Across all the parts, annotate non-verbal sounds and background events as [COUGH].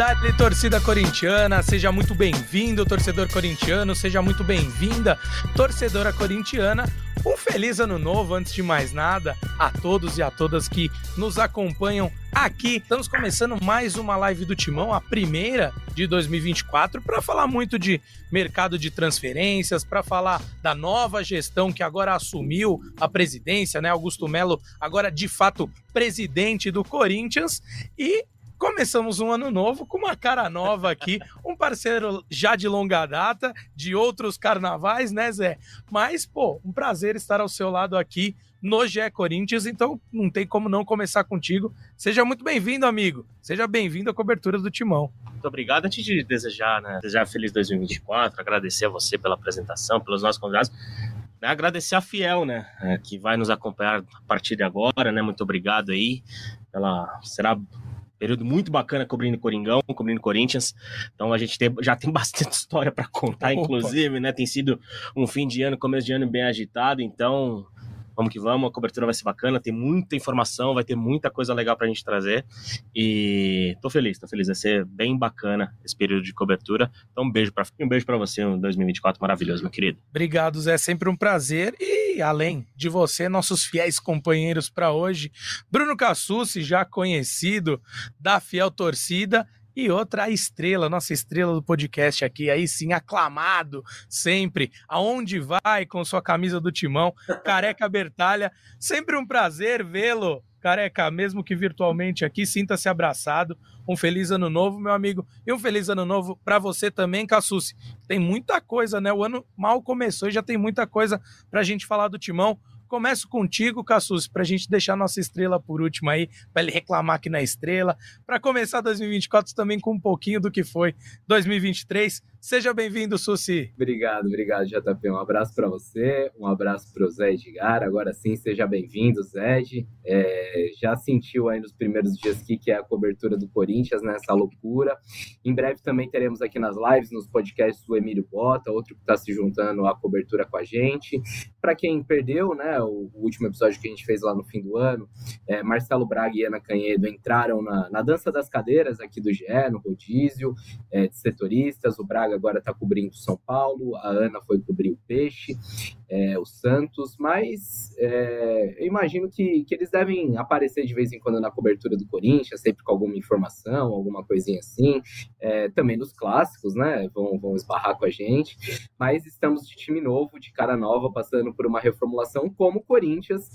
Dale, torcida corintiana, seja muito bem-vindo, torcedor corintiano, seja muito bem-vinda, torcedora corintiana. Um feliz ano novo, antes de mais nada, a todos e a todas que nos acompanham aqui. Estamos começando mais uma live do Timão, a primeira de 2024, para falar muito de mercado de transferências, para falar da nova gestão que agora assumiu a presidência, né? Augusto Melo, agora de fato presidente do Corinthians. E Começamos um ano novo com uma cara nova aqui, [LAUGHS] um parceiro já de longa data, de outros carnavais, né, Zé? Mas, pô, um prazer estar ao seu lado aqui no GE Corinthians, então não tem como não começar contigo. Seja muito bem-vindo, amigo. Seja bem-vindo à cobertura do Timão. Muito obrigado. Antes de desejar, né, desejar feliz 2024, agradecer a você pela apresentação, pelos nossos convidados. Né, agradecer a Fiel, né, é, que vai nos acompanhar a partir de agora, né? Muito obrigado aí. Ela será período muito bacana cobrindo Coringão, cobrindo Corinthians. Então a gente tem, já tem [LAUGHS] bastante história para contar, Opa. inclusive, né? Tem sido um fim de ano, começo de ano bem agitado, então vamos que vamos, a cobertura vai ser bacana, tem muita informação, vai ter muita coisa legal pra gente trazer. E tô feliz, tô feliz, vai ser bem bacana esse período de cobertura. Então um beijo para um beijo para você um 2024 maravilhoso, meu querido. Obrigado, Zé, sempre um prazer. E além de você, nossos fiéis companheiros para hoje, Bruno Cassucci, já conhecido da Fiel Torcida, e outra, estrela, nossa estrela do podcast aqui, aí sim, aclamado sempre, aonde vai com sua camisa do timão, Careca Bertalha. Sempre um prazer vê-lo, Careca, mesmo que virtualmente aqui, sinta-se abraçado. Um feliz ano novo, meu amigo, e um feliz ano novo para você também, Cassucci. Tem muita coisa, né? O ano mal começou e já tem muita coisa para a gente falar do timão. Começo contigo, Cassus, para a gente deixar nossa estrela por último aí, para ele reclamar aqui na estrela, para começar 2024 também com um pouquinho do que foi 2023. Seja bem-vindo, Susi. Obrigado, obrigado, JP. Um abraço para você, um abraço para o Zé Edgar. Agora sim, seja bem-vindo, Zé. É, já sentiu aí nos primeiros dias aqui que é a cobertura do Corinthians, nessa né, loucura. Em breve também teremos aqui nas lives, nos podcasts, o Emílio Bota, outro que está se juntando à cobertura com a gente. Para quem perdeu, né, o, o, último episódio que a gente fez lá no fim do ano, é, Marcelo Braga e Ana Canhedo entraram na, na dança das cadeiras aqui do GE, no rodízio, é, de setoristas. O Braga agora está cobrindo São Paulo, a Ana foi cobrir o Peixe, é, o Santos, mas é, eu imagino que, que eles devem aparecer de vez em quando na cobertura do Corinthians, sempre com alguma informação, alguma coisinha assim, é, também nos clássicos, né? Vão, vão esbarrar com a gente, mas estamos de time novo, de cara nova, passando por uma reformulação como o Corinthians.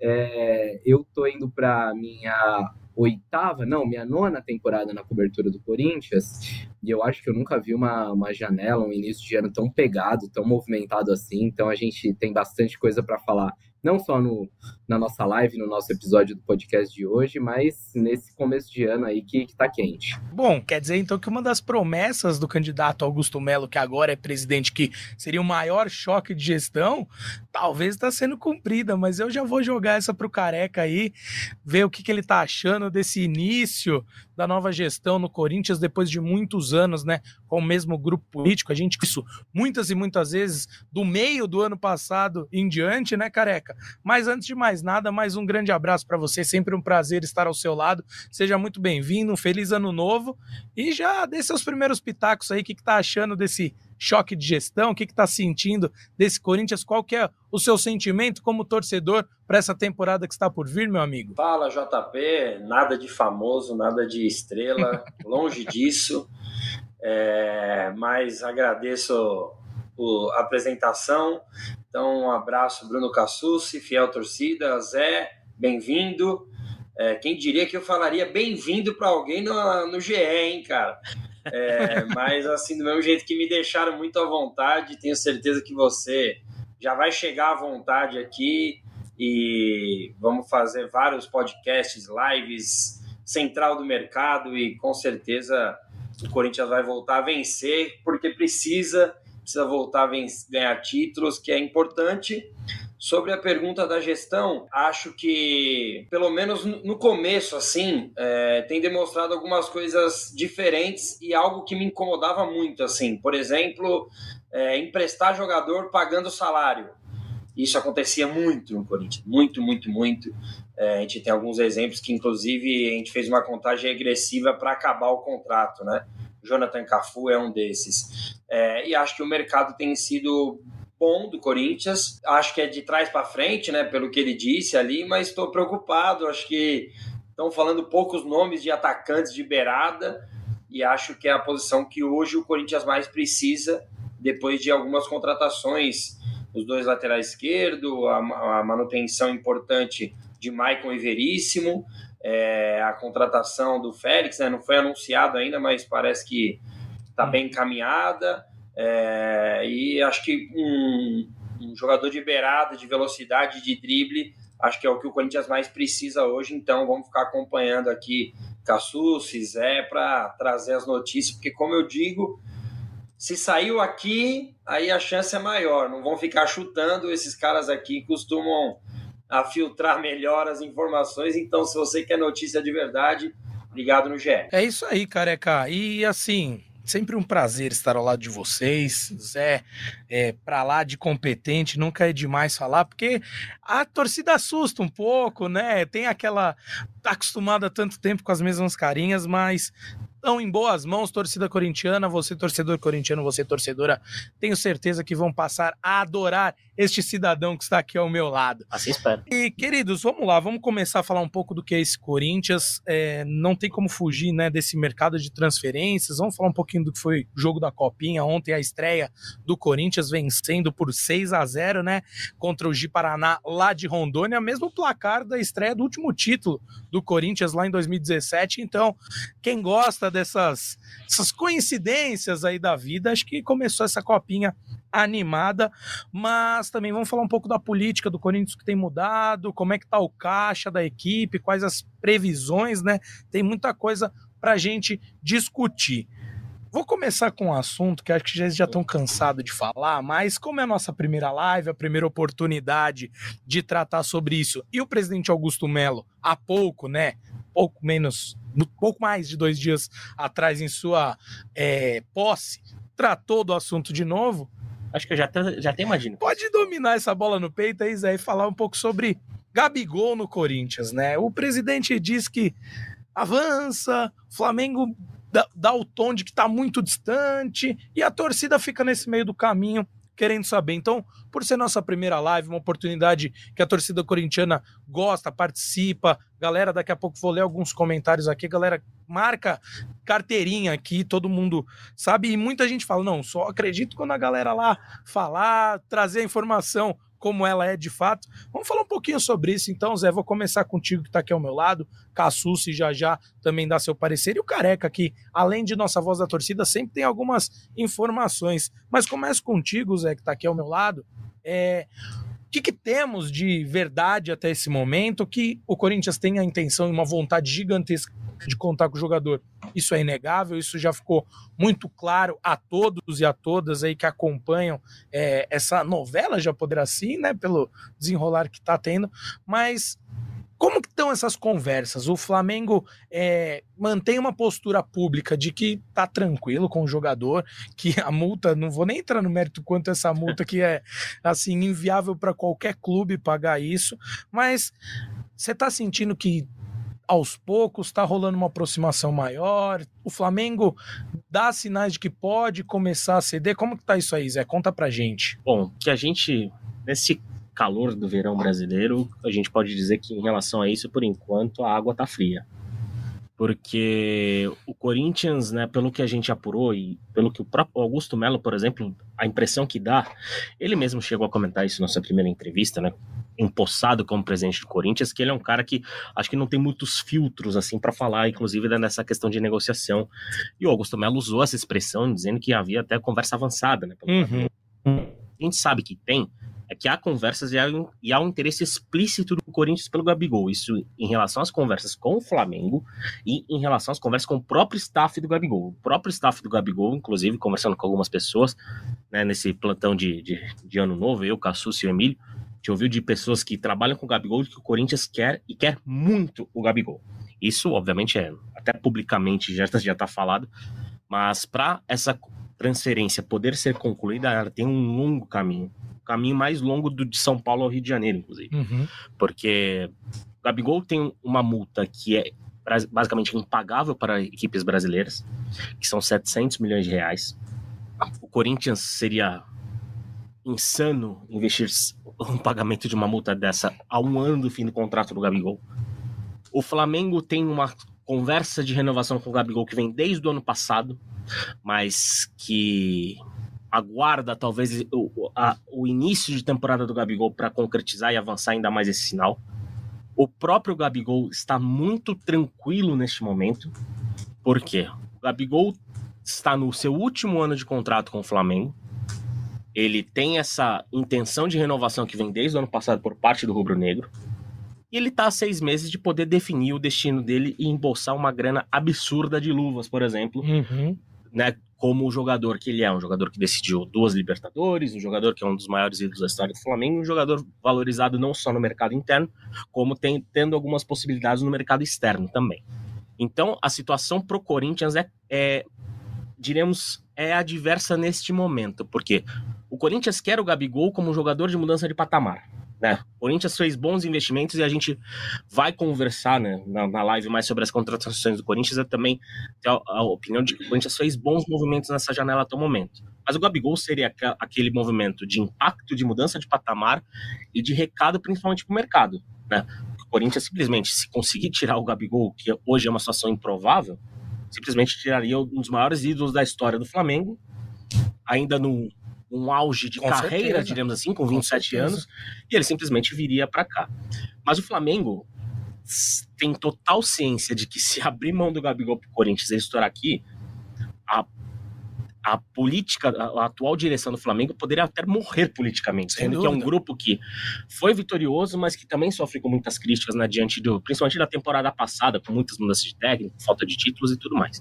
É, eu tô indo para minha oitava, não, minha nona temporada na cobertura do Corinthians, e eu acho que eu nunca vi uma, uma janela, um início de ano tão pegado, tão movimentado assim, então a gente tem bastante coisa para falar não só no, na nossa live, no nosso episódio do podcast de hoje, mas nesse começo de ano aí que, que tá quente. Bom, quer dizer então que uma das promessas do candidato Augusto Melo, que agora é presidente, que seria o maior choque de gestão, talvez está sendo cumprida, mas eu já vou jogar essa pro Careca aí, ver o que, que ele tá achando desse início da nova gestão no Corinthians depois de muitos anos, né, com o mesmo grupo político. A gente isso muitas e muitas vezes do meio do ano passado em diante, né, Careca? Mas antes de mais nada, mais um grande abraço para você, sempre um prazer estar ao seu lado. Seja muito bem-vindo, um feliz ano novo e já dê seus primeiros pitacos aí, o que, que tá achando desse choque de gestão? O que está sentindo desse Corinthians? Qual que é o seu sentimento como torcedor para essa temporada que está por vir, meu amigo? Fala, JP. Nada de famoso, nada de estrela, [LAUGHS] longe disso. É, mas agradeço a apresentação. Então, um abraço, Bruno Cassucci, fiel torcida, Zé, bem-vindo. É, quem diria que eu falaria bem-vindo para alguém no, no GE, hein, cara? É, [LAUGHS] mas assim, do mesmo jeito que me deixaram muito à vontade, tenho certeza que você já vai chegar à vontade aqui e vamos fazer vários podcasts, lives, central do mercado e com certeza o Corinthians vai voltar a vencer porque precisa, precisa voltar a ganhar títulos, que é importante. Sobre a pergunta da gestão, acho que, pelo menos no começo, assim, é, tem demonstrado algumas coisas diferentes e algo que me incomodava muito, assim. Por exemplo, é, emprestar jogador pagando salário. Isso acontecia muito no Corinthians, muito, muito, muito. É, a gente tem alguns exemplos que, inclusive, a gente fez uma contagem regressiva para acabar o contrato, né? Jonathan Cafu é um desses. É, e acho que o mercado tem sido bom do Corinthians. Acho que é de trás para frente, né? Pelo que ele disse ali, mas estou preocupado. Acho que estão falando poucos nomes de atacantes de beirada e acho que é a posição que hoje o Corinthians mais precisa depois de algumas contratações, os dois laterais esquerdo, a, a manutenção importante de Maicon e Veríssimo, é, a contratação do Félix, né? Não foi anunciado ainda, mas parece que está bem encaminhada. É, e acho que um, um, jogador de beirada, de velocidade, de drible, acho que é o que o Corinthians mais precisa hoje. Então vamos ficar acompanhando aqui Cassu, Zé, para trazer as notícias, porque como eu digo, se saiu aqui, aí a chance é maior. Não vão ficar chutando. Esses caras aqui costumam a filtrar melhor as informações. Então, se você quer notícia de verdade, ligado no GE. É isso aí, careca. E assim, Sempre um prazer estar ao lado de vocês. Zé, é, para lá de competente, nunca é demais falar, porque a torcida assusta um pouco, né? Tem aquela. tá acostumada tanto tempo com as mesmas carinhas, mas estão em boas mãos, torcida corintiana, você torcedor corintiano, você torcedora, tenho certeza que vão passar a adorar este cidadão que está aqui ao meu lado. Assim espero. E, queridos, vamos lá, vamos começar a falar um pouco do que é esse Corinthians. É, não tem como fugir né, desse mercado de transferências. Vamos falar um pouquinho do que foi o jogo da Copinha ontem, a estreia do Corinthians vencendo por 6 a 0 né? Contra o Gi Paraná lá de Rondônia, mesmo placar da estreia do último título do Corinthians lá em 2017. Então, quem gosta dessas, dessas coincidências aí da vida. Acho que começou essa copinha animada, mas também vamos falar um pouco da política do Corinthians que tem mudado, como é que tá o caixa da equipe, quais as previsões, né? Tem muita coisa pra gente discutir. Vou começar com um assunto que acho que já estão cansados de falar, mas como é a nossa primeira live, a primeira oportunidade de tratar sobre isso, e o presidente Augusto Melo, há pouco, né? Pouco menos pouco mais de dois dias atrás, em sua é, posse, tratou do assunto de novo. Acho que eu já, já até imagino. Pode dominar essa bola no peito aí, Zé, e falar um pouco sobre Gabigol no Corinthians, né? O presidente diz que avança, Flamengo dá, dá o tom de que está muito distante e a torcida fica nesse meio do caminho querendo saber. Então, por ser nossa primeira live, uma oportunidade que a torcida corintiana gosta, participa. Galera, daqui a pouco vou ler alguns comentários aqui. Galera, marca carteirinha aqui, todo mundo sabe. E muita gente fala: não, só acredito quando a galera lá falar, trazer a informação como ela é de fato. Vamos falar um pouquinho sobre isso, então, Zé. Vou começar contigo que está aqui ao meu lado. Cassucci já já também dá seu parecer. E o Careca, que além de nossa voz da torcida, sempre tem algumas informações. Mas começo contigo, Zé, que está aqui ao meu lado. É, o que, que, temos de verdade até esse momento que o Corinthians tem a intenção e uma vontade gigantesca de contar com o jogador? Isso é inegável, isso já ficou muito claro a todos e a todas aí que acompanham é, essa novela, já poderá assim, né, pelo desenrolar que está tendo, mas como que estão essas conversas? O Flamengo é, mantém uma postura pública de que tá tranquilo com o jogador, que a multa, não vou nem entrar no mérito quanto essa multa que é assim inviável para qualquer clube pagar isso, mas você tá sentindo que aos poucos está rolando uma aproximação maior. O Flamengo dá sinais de que pode começar a ceder. Como que tá isso aí, Zé? Conta pra gente. Bom, que a gente nesse calor do verão brasileiro, a gente pode dizer que em relação a isso, por enquanto, a água tá fria. Porque o Corinthians, né, pelo que a gente apurou e pelo que o próprio Augusto Melo, por exemplo, a impressão que dá, ele mesmo chegou a comentar isso na sua primeira entrevista, né, empossado como presidente do Corinthians, que ele é um cara que acho que não tem muitos filtros assim para falar, inclusive nessa questão de negociação. E o Augusto Melo usou essa expressão dizendo que havia até conversa avançada, né? Uhum. A gente sabe que tem, é que há conversas e há, um, e há um interesse explícito do Corinthians pelo Gabigol. Isso em relação às conversas com o Flamengo e em relação às conversas com o próprio staff do Gabigol. O próprio staff do Gabigol, inclusive, conversando com algumas pessoas né, nesse plantão de, de, de ano novo, eu, Cassus e o Emílio, gente ouviu de pessoas que trabalham com o Gabigol que o Corinthians quer e quer muito o Gabigol. Isso, obviamente, é até publicamente já está falado, mas para essa transferência poder ser concluída, ela tem um longo caminho, caminho mais longo do de São Paulo ao Rio de Janeiro, inclusive, Uhum. porque o Gabigol tem uma multa que é basicamente impagável para equipes brasileiras, que são 700 milhões de reais. O Corinthians seria insano investir um pagamento de uma multa dessa a um ano do fim do contrato do Gabigol. O Flamengo tem uma conversa de renovação com o Gabigol que vem desde o ano passado, mas que aguarda talvez o, a- o início de temporada do Gabigol para concretizar e avançar ainda mais esse sinal. O próprio Gabigol está muito tranquilo neste momento. Por quê? O Gabigol está no seu último ano de contrato com o Flamengo. Ele tem essa intenção de renovação que vem desde o ano passado por parte do Rubro Negro. E ele está há seis meses de poder definir o destino dele e embolsar uma grana absurda de luvas, por exemplo, Uhum. Né, como o jogador que ele é, um jogador que decidiu duas Libertadores, um jogador que é um dos maiores ídolos da história do Flamengo, um jogador valorizado não só no mercado interno, como tem, tendo algumas possibilidades no mercado externo também. Então, a situação pro Corinthians é, é diremos, é adversa neste momento, porque o Corinthians quer o Gabigol como um jogador de mudança de patamar. Né? O Corinthians fez bons investimentos e a gente vai conversar né, na, na live mais sobre as contratações do Corinthians. Eu também tenho a, a opinião de que o Corinthians fez bons movimentos nessa janela até o momento. Mas o Gabigol seria aquele movimento de impacto, de mudança de patamar e de recado, principalmente para o mercado. Né? O Corinthians simplesmente, se conseguir tirar o Gabigol, que hoje é uma situação improvável, simplesmente tiraria um dos maiores ídolos da história do Flamengo, ainda num, num auge de Com carreira, certeza. diremos assim, com Com 27 certeza. anos, e ele simplesmente viria para cá. Mas o Flamengo tem total ciência de que [LAUGHS] se abrir mão do Gabigol pro Corinthians e estourar aqui, a, a política, a, atual direção do Flamengo poderia até morrer politicamente, Sem sendo que é um dúvida. grupo que foi vitorioso, mas que também sofre com muitas críticas na diante do, principalmente da temporada passada, com muitas mudanças de técnico, falta de títulos e tudo mais.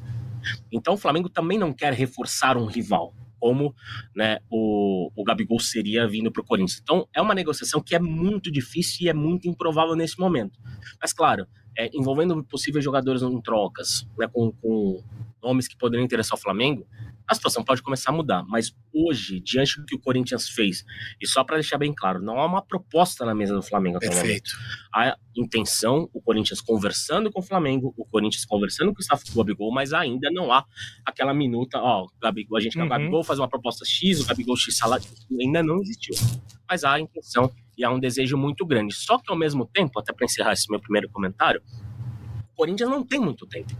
Então o Flamengo também não quer reforçar um rival, como né, o, o Gabigol seria vindo para o Corinthians. Então é uma negociação que é muito difícil e é muito improvável nesse momento. Mas claro, é, envolvendo possíveis jogadores em trocas, né, com, com nomes que poderiam interessar o Flamengo, a situação pode começar a mudar. Mas hoje, diante do que o Corinthians fez, e só para deixar bem claro, não há uma proposta na mesa do Flamengo até o momento Perfeito. a intenção, o Corinthians conversando com o Flamengo, o Corinthians conversando com o staff do Gabigol, mas ainda não há aquela minuta, ó, o Gabigol, a gente quer Uhum. o Gabigol fazer uma proposta X, o Gabigol X salário, ainda não existiu. Mas há a intenção e há um desejo muito grande. Só que ao mesmo tempo, até para encerrar esse meu primeiro comentário, o Corinthians não tem muito tempo.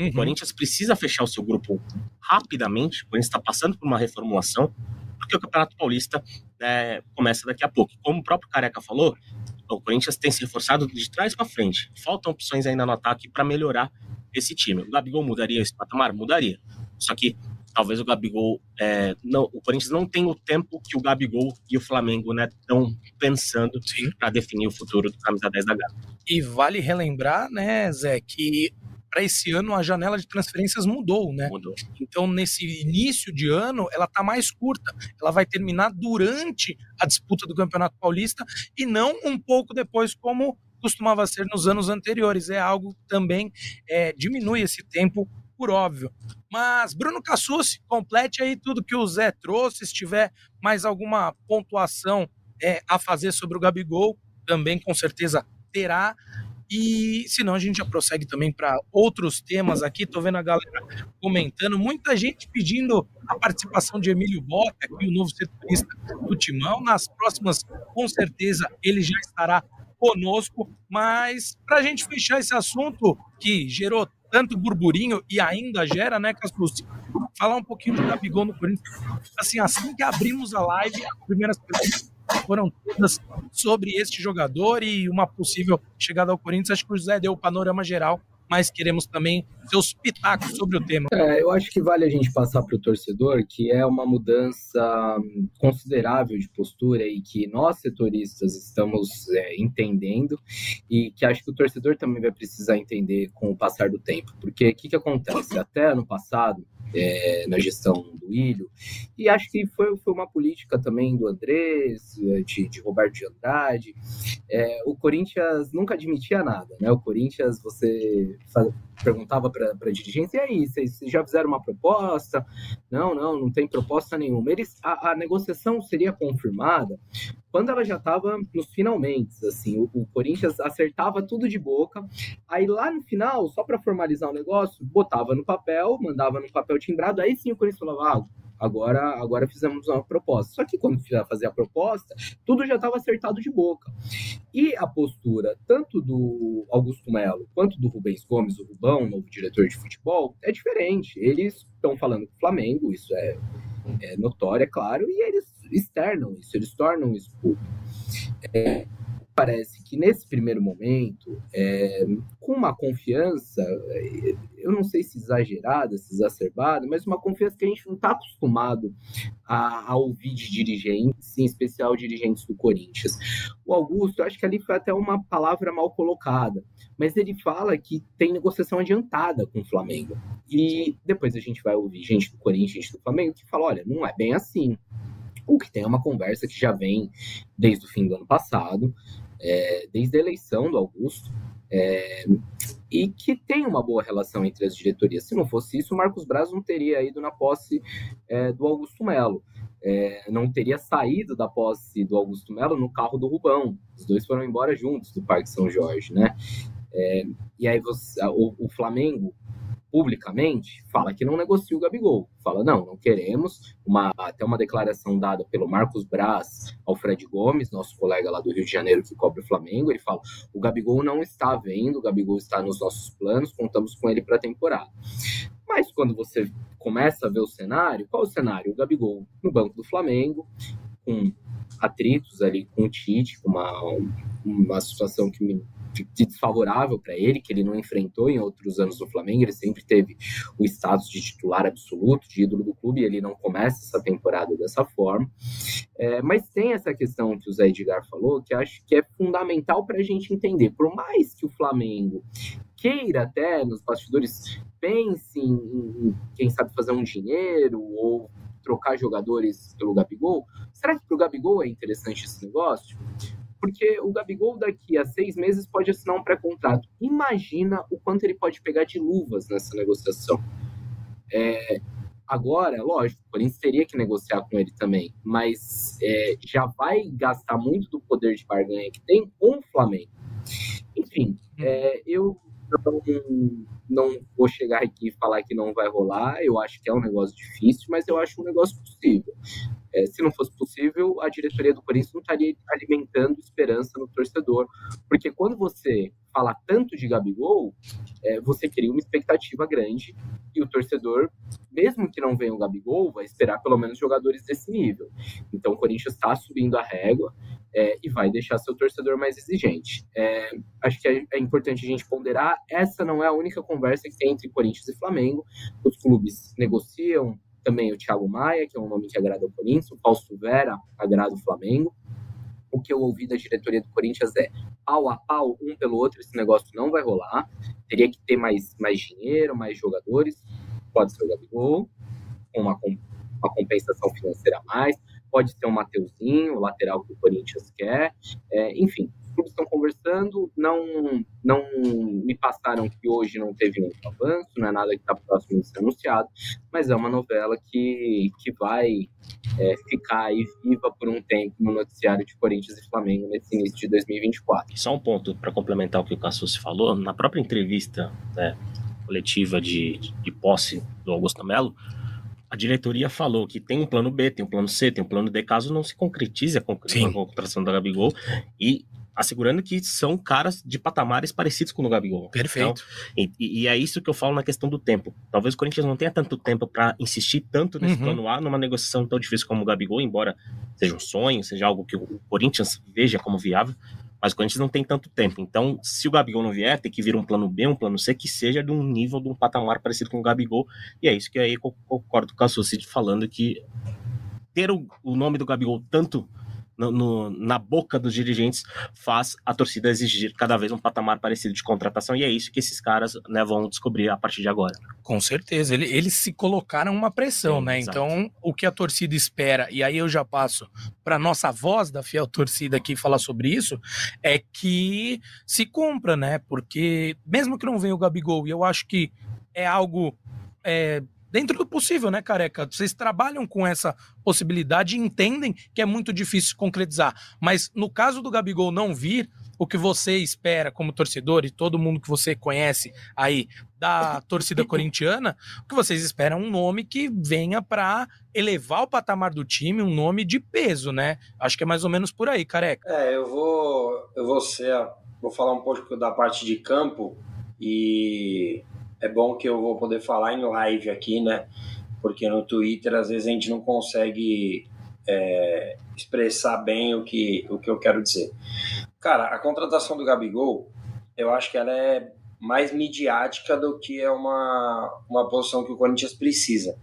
O Uhum. Corinthians precisa fechar o seu grupo rapidamente. O Corinthians está passando por uma reformulação, porque o Campeonato Paulista é, começa daqui a pouco. Como o próprio Careca falou, o Corinthians tem se reforçado de trás para frente. Faltam opções ainda no ataque para melhorar esse time. O Gabigol mudaria esse patamar? Mudaria. Só que talvez o Gabigol. é, não, o Corinthians não tem o tempo que o Gabigol e o Flamengo estão pensando Sim. para definir o futuro do camisa 10 da Gata. E vale relembrar, né, Zé, que para esse ano a janela de transferências mudou, né? Mudou. Então, nesse início de ano, ela tá mais curta. Ela vai terminar durante a disputa do Campeonato Paulista e não um pouco depois, como costumava ser nos anos anteriores. É algo que também é, diminui esse tempo, por óbvio. Mas, Bruno Cassucci, complete aí tudo que o Zé trouxe. Se tiver mais alguma pontuação é, a fazer sobre o Gabigol, também com certeza terá. E senão a gente já prossegue também para outros temas aqui. Tô vendo a galera comentando, muita gente pedindo a participação de Emílio Bota, aqui, o novo setorista do Timão. Nas próximas, com certeza, ele já estará conosco. Mas para a gente fechar esse assunto que gerou tanto burburinho e ainda gera, né, Cassus? Falar um pouquinho do Gabigol no Corinthians. Assim, assim que abrimos a live, as primeiras perguntas foram todas sobre este jogador e uma possível chegada ao Corinthians. Acho que o José deu o panorama geral, mas queremos também seus pitacos sobre o tema. É, eu acho que vale a gente passar para o torcedor que é uma mudança hum, considerável de postura e que nós setoristas estamos é, entendendo e que acho que o torcedor também vai precisar entender com o passar do tempo. Porque o que, que acontece? Até ano passado, é, na gestão do Ilho. E acho que foi, foi uma política também do Andrés, de, de Roberto de Andrade. É, o Corinthians nunca admitia nada, né? O Corinthians, você perguntava para a dirigência, e aí, vocês já fizeram uma proposta? Não, não, não tem proposta nenhuma. Eles, a, a negociação seria confirmada quando ela já estava nos finalmente, assim, o, o, Corinthians acertava tudo de boca, aí lá no final, só para formalizar o negócio, botava no papel, mandava no papel timbrado, aí sim o Corinthians falava, ah, agora, agora fizemos uma proposta. Só que quando fazer a proposta, tudo já estava acertado de boca. E a postura, tanto do Augusto Melo quanto do Rubens Gomes, o Rubão, novo diretor de futebol, é diferente. Eles estão falando com o Flamengo, isso é, é notório, é claro, e eles externam isso, eles tornam isso público. É, parece que nesse primeiro momento, é, com uma confiança, é, eu não sei se exagerada, se exacerbada, mas uma confiança que a gente não está acostumado a, a, ouvir de dirigentes, em especial dirigentes do Corinthians. O Augusto, acho que ali foi até uma palavra mal colocada, mas ele fala que tem negociação adiantada com o Flamengo. E depois a gente vai ouvir gente do Corinthians, gente do Flamengo, que fala: olha, não é bem assim. O que tem é uma conversa que já vem desde o fim do ano passado, é, desde a eleição do Augusto, é, e que tem uma boa relação entre as diretorias. Se não fosse isso, o Marcos Braz não teria ido na posse é, do Augusto Melo. É, não teria saído da posse do Augusto Melo no carro do Rubão. Os dois foram embora juntos do Parque São Jorge, né? É, e aí você, o, o Flamengo publicamente, fala que não negocia o Gabigol. Fala, não, não queremos. Uma, até uma declaração dada pelo Marcos Braz ao Fred Gomes, nosso colega lá do Rio de Janeiro que cobre o Flamengo. Ele fala: o Gabigol não está vendo, o Gabigol está nos nossos planos, contamos com ele para a temporada. Mas quando você começa a ver o cenário, qual o cenário? O Gabigol no banco do Flamengo, com atritos ali com o Tite, com uma, uma situação que me desfavorável para ele, que ele não enfrentou em outros anos no Flamengo. Ele sempre teve o status de titular absoluto, de ídolo do clube, e ele não começa essa temporada dessa forma. É, mas tem essa questão que o Zé Edgar falou, que acho que é fundamental para a gente entender. Por mais que o Flamengo queira até nos bastidores pense em, em quem sabe fazer um dinheiro ou trocar jogadores pelo Gabigol, será que para o Gabigol é interessante esse negócio? Porque o Gabigol daqui a seis meses pode assinar um pré-contrato. Imagina o quanto ele pode pegar de luvas nessa negociação. É, agora, lógico, o Corinthians teria que negociar com ele também, mas é, já vai gastar muito do poder de barganha que tem com o Flamengo. Enfim, é, eu não, não vou chegar aqui e falar que não vai rolar. Eu acho que é um negócio difícil, mas eu acho um negócio possível. É, se não fosse possível, a diretoria do Corinthians não estaria alimentando esperança no torcedor, porque quando você fala tanto de Gabigol, é, você cria uma expectativa grande e o torcedor, mesmo que não venha o Gabigol, vai esperar pelo menos jogadores desse nível. Então o Corinthians está subindo a régua é, e vai deixar seu torcedor mais exigente. É, acho que é, é, importante a gente ponderar, essa não é a única conversa que tem entre Corinthians e Flamengo. Os clubes negociam, também o Thiago Maia, que é um nome que agrada o Corinthians, o Fausto Vera agrada o Flamengo. O que eu ouvi da diretoria do Corinthians é pau a pau, um pelo outro, esse negócio não vai rolar. Teria que ter mais, mais dinheiro, mais jogadores. Pode ser o Gabigol, com uma, uma compensação financeira a mais. Pode ser o Mateuzinho, o lateral que o Corinthians quer. É, enfim, clubes estão conversando, não, não me passaram que hoje não teve muito avanço, não é nada que está próximo de ser anunciado, mas é uma novela que, que vai é, ficar aí viva por um tempo no noticiário de Corinthians e Flamengo nesse início de 2024. Só um ponto para complementar o que o Cassus falou, na própria entrevista né, coletiva de, de posse do Augusto Melo, a diretoria falou que tem um plano B, tem um plano C, tem um plano D, caso não se concretize a, a contratação da Gabigol. E assegurando que são caras de patamares parecidos com o Gabigol. Perfeito. Então, e, e, é isso que eu falo na questão do tempo. Talvez o Corinthians não tenha tanto tempo para insistir tanto nesse uhum. plano A numa negociação tão difícil como o Gabigol, embora seja um sonho, seja algo que o Corinthians veja como viável. Mas o Corinthians não tem tanto tempo. Então, se o Gabigol não vier, tem que vir um plano B, um plano C, que seja de um nível, de um patamar parecido com o Gabigol. E é isso que aí eu concordo com o Cassucci falando que ter o, o nome do Gabigol tanto no, no, na boca dos dirigentes faz a torcida exigir cada vez um patamar parecido de contratação, e é isso que esses caras né, vão descobrir a partir de agora. Com certeza, Ele, eles se colocaram uma pressão, Sim, né? Exato. Então, o que a torcida espera, e aí eu já passo para nossa voz da fiel torcida aqui falar sobre isso, é que se cumpra, né? Porque mesmo que não venha o Gabigol, e eu acho que é algo é, dentro do possível, né, careca? Vocês trabalham com essa possibilidade e entendem que é muito difícil concretizar. Mas no caso do Gabigol não vir, o que você espera como torcedor e todo mundo que você conhece aí da torcida corintiana, o que vocês esperam é um nome que venha para elevar o patamar do time, um nome de peso, né? Acho que é mais ou menos por aí, careca. É, eu vou eu vou ser, vou falar um pouco da parte de campo e é bom que eu vou poder falar em live aqui, né? Porque no Twitter às vezes a gente não consegue é, expressar bem o que, o que eu quero dizer. Cara, a contratação do Gabigol, eu acho que ela é mais midiática do que é uma, uma posição que o Corinthians precisa.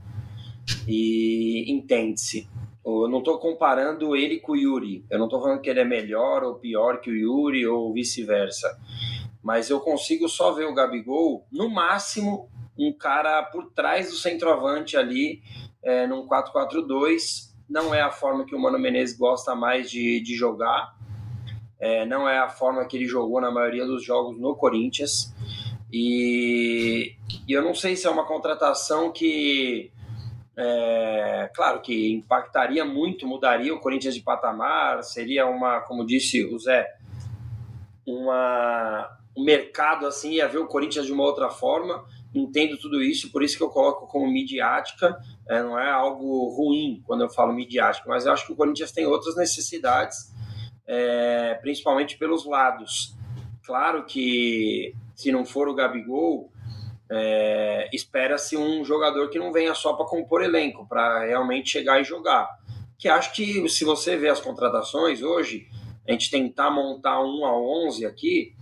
E entende-se. Eu não estou comparando ele com o Yuri. Eu não estou falando que ele é melhor ou pior que o Yuri ou vice-versa mas eu consigo só ver o Gabigol, no máximo, um cara por trás do centroavante ali, é, num 4-4-2. Não é a forma que o Mano Menezes gosta mais de, de jogar, é, não é a forma que ele jogou na maioria dos jogos no Corinthians. E, e eu não sei se é uma contratação que, é, claro, que impactaria muito, mudaria o Corinthians de patamar, seria uma, como disse o Zé, uma, o mercado assim ia ver o Corinthians de uma outra forma. Entendo tudo isso, por isso que eu coloco como midiática. É, não é algo ruim quando eu falo midiática, mas eu acho que o Corinthians tem outras necessidades, é, principalmente pelos lados. Claro que se não for o Gabigol, é, espera-se um jogador que não venha só para compor elenco, para realmente chegar e jogar. Que acho que se você vê as contratações hoje, a gente tentar montar um a 11 aqui,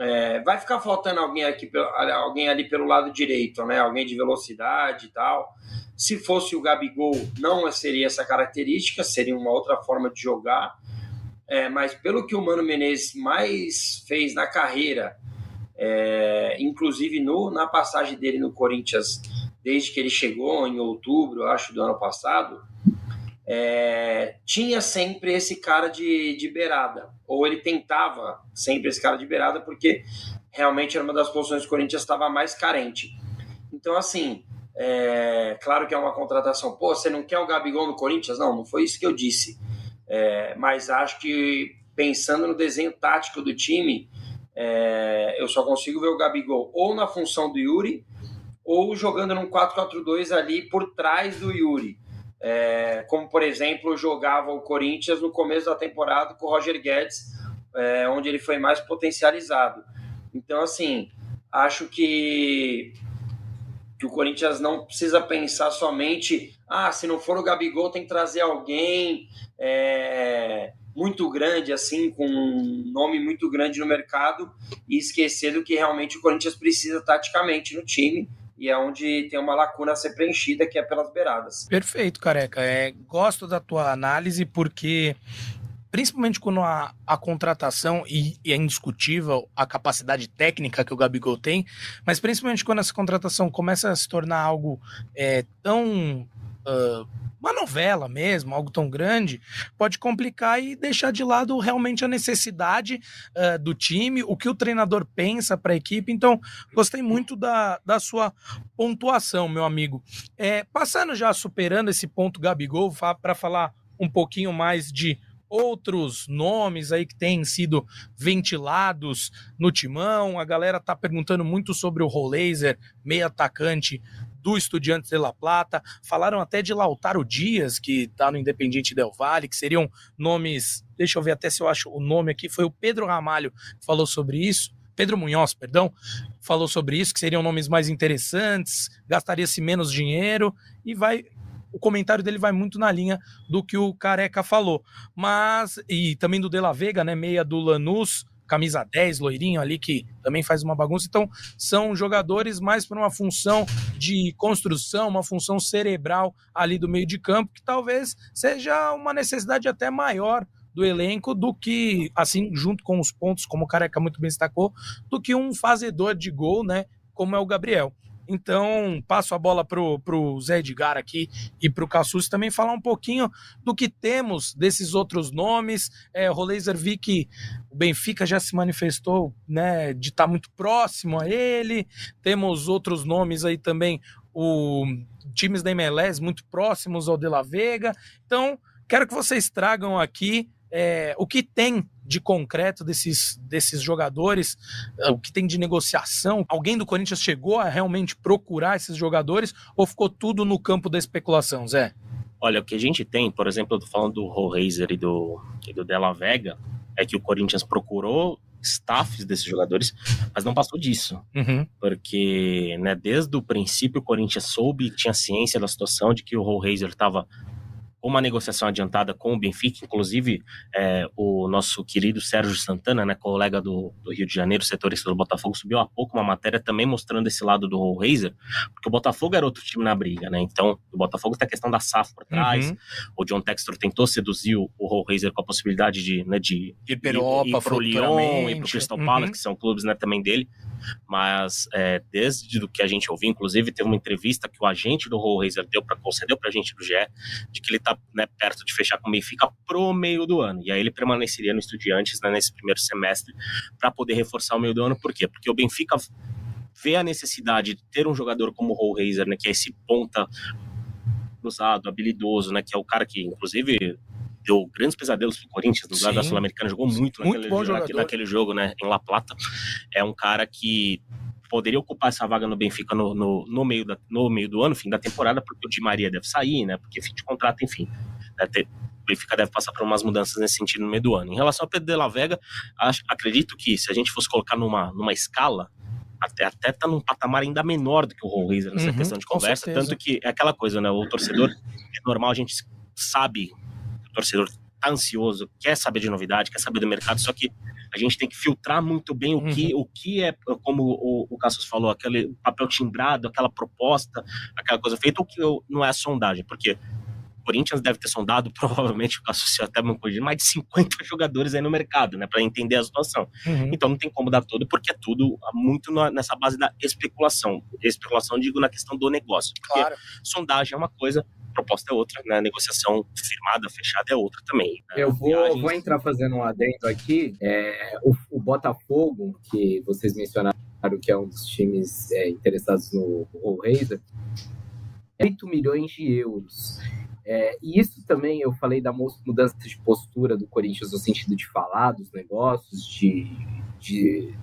é, vai ficar faltando alguém aqui, alguém ali pelo lado direito, né? Alguém de velocidade e tal. Se fosse o Gabigol, não seria essa característica, seria uma outra forma de jogar. É, mas pelo que o Mano Menezes mais fez na carreira, é, inclusive no, na passagem dele no Corinthians, desde que ele chegou em outubro, acho, do ano passado, é, tinha sempre esse cara de, de beirada, ou ele tentava sempre esse cara de beirada, porque realmente era uma das posições que o Corinthians estava mais carente. Então, assim, é, claro que é uma contratação. Pô, você não quer o Gabigol no Corinthians? Não, não foi isso que eu disse. É, mas acho que pensando no desenho tático do time, é, eu só consigo ver o Gabigol ou na função do Yuri, ou jogando num 4-4-2 ali por trás do Yuri é, como por exemplo jogava o Corinthians no começo da temporada com o Roger Guedes, é, onde ele foi mais potencializado. Então, assim, acho que, que o Corinthians não precisa pensar somente, ah, se não for o Gabigol, tem que trazer alguém é, muito grande, assim, com um nome muito grande no mercado, e esquecer do que realmente o Corinthians precisa taticamente no time e é onde tem uma lacuna a ser preenchida, que é pelas beiradas. Perfeito, careca. É, gosto da tua análise porque principalmente quando a, a contratação, e, e, é indiscutível a capacidade técnica que o Gabigol tem, mas principalmente quando essa contratação começa a se tornar algo é, tão uh, uma novela mesmo, algo tão grande, pode complicar e deixar de lado realmente a necessidade uh, do time, o que o treinador pensa para a equipe. Então, gostei muito da, da sua pontuação, meu amigo. É, passando já, superando esse ponto Gabigol, para falar um pouquinho mais de outros nomes aí que têm sido ventilados no timão. A galera tá perguntando muito sobre o Rolaser, meio atacante do Estudiantes de La Plata, falaram até de Lautaro Dias, que está no Independiente Del Valle, que seriam nomes, deixa eu ver até se eu acho o nome aqui, foi o Pedro Ramalho que falou sobre isso, Pedro Munhoz, perdão, falou sobre isso, que seriam nomes mais interessantes, gastaria-se menos dinheiro, e vai o comentário dele vai muito na linha do que o Careca falou. Mas, e também do De La Vega, né, meia do Lanús, camisa 10, loirinho ali, que também faz uma bagunça. Então, são jogadores mais para uma função de construção, uma função cerebral ali do meio de campo, que talvez seja uma necessidade até maior do elenco do que, assim, junto com os pontos, como o Careca muito bem destacou, do que um fazedor de gol, né? Como é o Gabriel. Então, passo a bola pro, pro Zé Edgar aqui e pro Cassus também falar um pouquinho do que temos desses outros nomes. É, Roleiser vi que o Benfica já se manifestou, né, de estar tá muito próximo a ele. Temos outros nomes aí também, o times da MLS muito próximos ao De La Vega. Então, quero que vocês tragam aqui é, o que tem de concreto desses, desses jogadores, o que tem de negociação? Alguém do Corinthians chegou a realmente procurar esses jogadores ou ficou tudo no campo da especulação, Zé? Olha, o que a gente tem, por exemplo, eu tô falando do Rollraiser e do, e do Della Vega, é que o Corinthians procurou staffs desses jogadores, mas não passou disso. Uhum. Porque, né, desde o princípio, o Corinthians soube, tinha ciência da situação de que o Rollraiser estava uma negociação adiantada com o Benfica, inclusive é, o nosso querido Sérgio Santana, né, colega do, do, Rio de Janeiro, setorista do Botafogo, subiu há pouco uma matéria também mostrando esse lado do Razer, porque o Botafogo era outro time na briga, né? Então, o Botafogo tem a questão da SAF por trás. Uhum. O John Textor tentou seduzir o, o Razer com a possibilidade de, né, de ir, para Europa, ir, ir pro Lyon e pro Crystal Palace, uhum. que são clubes né, também dele. Mas é, desde do que a gente ouviu, inclusive teve uma entrevista que o agente do Razer deu para concedeu para a gente do GE, de que ele está né, perto de fechar com o Benfica pro meio do ano. E aí ele permaneceria no Estudiantes né, nesse primeiro semestre para poder reforçar o meio do ano. Por quê? Porque o Benfica vê a necessidade de ter um jogador como o Hallraiser, né, que é esse ponta cruzado, habilidoso, né, que é o cara que, inclusive, deu grandes pesadelos pro Corinthians no lado da Sul-Americana, jogou muito, muito naquele, naquele, naquele, jogo, né, em La Plata. É um cara que poderia ocupar essa vaga no Benfica no, no, no, meio, da, no meio do ano, fim da temporada, porque o Di Maria deve sair, né? Porque fim de contrato, enfim. Ter, o Benfica deve passar por umas mudanças nesse sentido no meio do ano. Em relação ao Pedro de la Vega, acho, acredito que se a gente fosse colocar numa, numa escala, até, até tá num patamar ainda menor do que o Ron nessa uhum, questão de conversa, tanto que é aquela coisa, né? O torcedor, é normal, a gente sabe, torcedor tá ansioso, quer saber de novidade, quer saber do mercado, só que a gente tem que filtrar muito bem o que, uhum. o que é, como o, o Cassius falou, aquele papel timbrado, aquela proposta, aquela coisa feita, o que não é a sondagem, porque Corinthians deve ter sondado, [LAUGHS] provavelmente, o Cassius até me corrigir, mais de 50 [LAUGHS] jogadores aí no mercado, né, para entender a situação. Uhum. Então não tem como dar tudo, porque é tudo muito nessa base da especulação. Especulação, digo, na questão do negócio. Porque claro. sondagem é uma coisa, proposta é outra, né? negociação firmada, fechada é outra também. Né? Eu vou, vou entrar fazendo um adendo aqui. É, o, o, Botafogo, que vocês mencionaram que é um dos times é, interessados no Razer, 8 milhões de euros. É, e isso também, eu falei da mudança de postura do Corinthians no sentido de falar dos negócios, de, de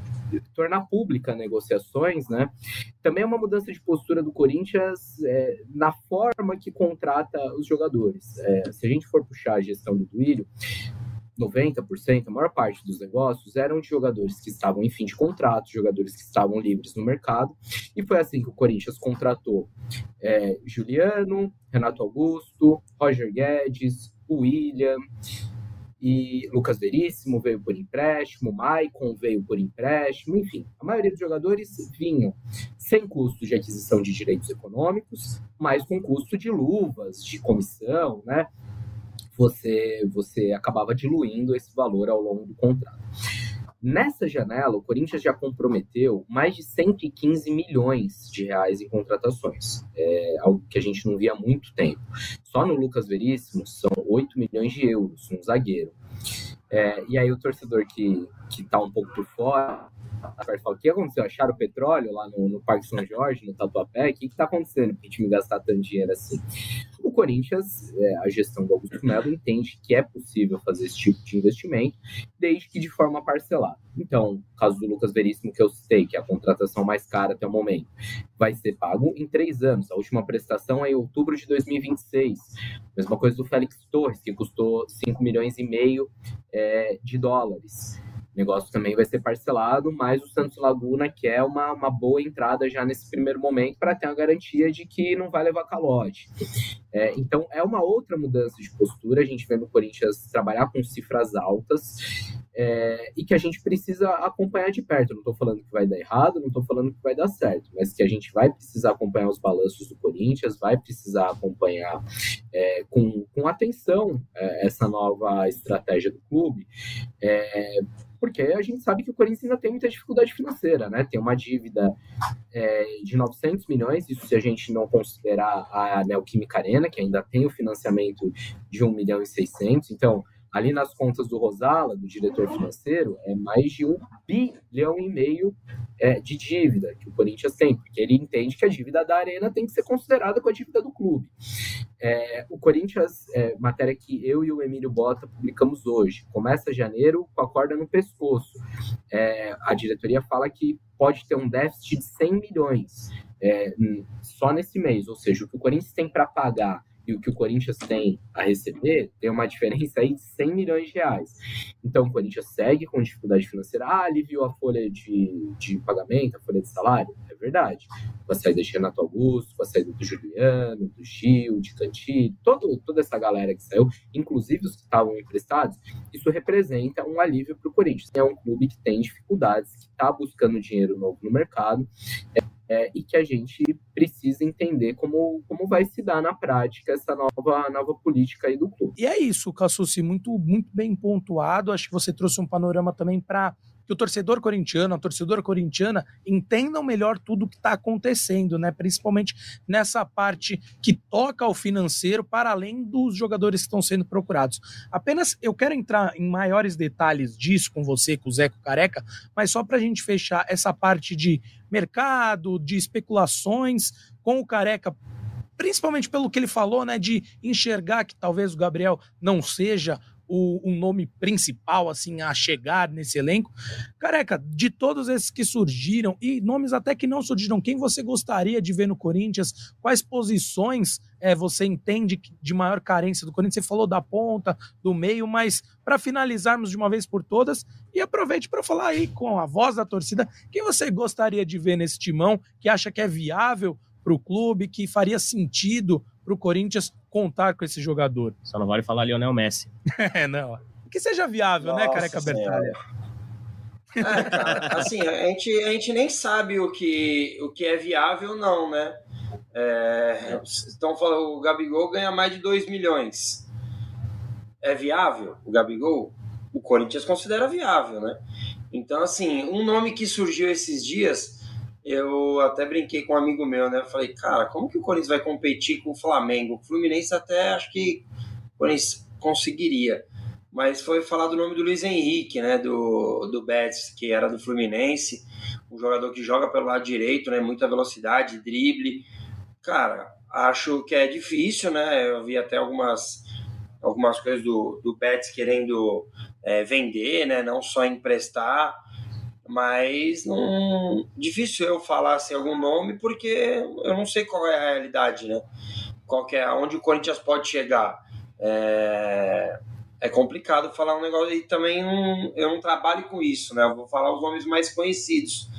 tornar pública negociações, né? Também é uma mudança de postura do Corinthians é, na forma que contrata os jogadores. É, se a gente for puxar a gestão do Duílio, 90%, a maior parte dos negócios eram de jogadores que estavam em fim de contrato, jogadores que estavam livres no mercado, e foi assim que o Corinthians contratou é, Juliano, Renato Augusto, Roger Guedes, William, e Lucas Veríssimo veio por empréstimo, Maicon veio por empréstimo, enfim, a maioria dos jogadores vinham sem custo de aquisição de direitos econômicos, mas com custo de luvas, de comissão, né? Você, você acabava diluindo esse valor ao longo do contrato. Nessa janela, o Corinthians já comprometeu mais de 115 milhões de reais em contratações, é algo que a gente não via há muito tempo. Só no Lucas Veríssimo são 8 milhões de euros, um zagueiro. É, e aí o torcedor que está um pouco por fora fala, o que aconteceu? Acharam petróleo lá no, no Parque São Jorge, no Tatuapé? O que está acontecendo para o time gastar tanto dinheiro assim? O Corinthians, é, a gestão do Augusto Melo, entende que é possível fazer esse tipo de investimento, desde que de forma parcelada. Então, o caso do Lucas Veríssimo, que eu citei, que é a contratação mais cara até o momento, vai ser pago em três anos. A última prestação é em outubro de 2026. Mesma coisa do Félix Torres, que custou 5 milhões e meio é, de dólares negócio também vai ser parcelado, mas o Santos Laguna quer uma, uma boa entrada já nesse primeiro momento para ter a garantia de que não vai levar calote. É, então, é uma outra mudança de postura. A gente vê no Corinthians trabalhar com cifras altas. é, e que a gente precisa acompanhar de perto. Não estou falando que vai dar errado, não estou falando que vai dar certo, mas que a gente vai precisar acompanhar os balanços do Corinthians, vai precisar acompanhar é, com, com atenção é, essa nova estratégia do clube, é, porque a gente sabe que o Corinthians ainda tem muita dificuldade financeira, né? Tem uma dívida é, de 900 milhões, isso se a gente não considerar a Neoquímica Arena, que ainda tem o financiamento de 1 milhão e 600, então ali nas contas do Rosala, do diretor financeiro, é mais de um bilhão e meio é, de dívida que o Corinthians tem, porque ele entende que a dívida da Arena tem que ser considerada com a dívida do clube. É, o Corinthians, é, matéria que eu e o Emílio Bota publicamos hoje, começa janeiro com a corda no pescoço. É, a diretoria fala que pode ter um déficit de 100 milhões é, só nesse mês, ou seja, o que o Corinthians tem para pagar e o que o Corinthians tem a receber, tem uma diferença aí de 100 milhões de reais. Então, o Corinthians segue com dificuldade financeira. Ah, aliviou a folha de, de pagamento, a folha de salário? É verdade. Com a saída de Renato Augusto, com a saída do Juliano, do Gil, de Cantilho, todo, toda essa galera que saiu, inclusive os que estavam emprestados, isso representa um alívio para o Corinthians. É um clube que tem dificuldades, que está buscando dinheiro novo no mercado. É, é, e que a gente precisa entender como, como vai se dar na prática essa nova, nova política aí do clube. E é isso, Cassucci, muito, muito bem pontuado. Acho que você trouxe um panorama também para que o torcedor corintiano, a torcedora corintiana entendam melhor tudo o que está acontecendo, né? Principalmente nessa parte que toca ao financeiro, para além dos jogadores que estão sendo procurados. Apenas eu quero entrar em maiores detalhes disso com você, com o Zeco Careca, mas só para a gente fechar essa parte de mercado, de especulações com o Careca principalmente pelo que ele falou, né, de enxergar que talvez o Gabriel não seja o, um nome principal assim a chegar nesse elenco. Careca, de todos esses que surgiram e nomes até que não surgiram, quem você gostaria de ver no Corinthians? Quais posições é, você entende de maior carência do Corinthians? Você falou da ponta, do meio, mas para finalizarmos de uma vez por todas e aproveite para falar aí com a voz da torcida, quem você gostaria de ver nesse timão que acha que é viável para o clube, que faria sentido para o Corinthians contar com esse jogador. Só não vale falar Lionel Messi. [LAUGHS] é, não. Que seja viável, né, Nossa né, Careca Bertalha? É, cara, assim, a gente, a gente nem sabe o que, o que é viável, não, né? É, estão falando, o Gabigol ganha mais de 2 milhões. É viável o Gabigol? O Corinthians considera viável, né? Então, assim, um nome que surgiu esses dias eu até brinquei com um amigo meu, né? Eu falei, cara, como que o Corinthians vai competir com o Flamengo? O Fluminense até acho que o Corinthians conseguiria. Mas foi falar do nome do Luiz Henrique, né? Do, do Betis, que era do Fluminense. Um jogador que joga pelo lado direito, né? Muita velocidade, drible. Cara, acho que é difícil, né? Eu vi até algumas, algumas coisas do, do Betis querendo é, vender, né? Não só emprestar mas não difícil eu falar assim, algum nome porque eu não sei qual é a realidade, né? Qual é onde o Corinthians pode chegar. É, é complicado falar um negócio e também não, eu não trabalho com isso, né? Eu vou falar os nomes mais conhecidos,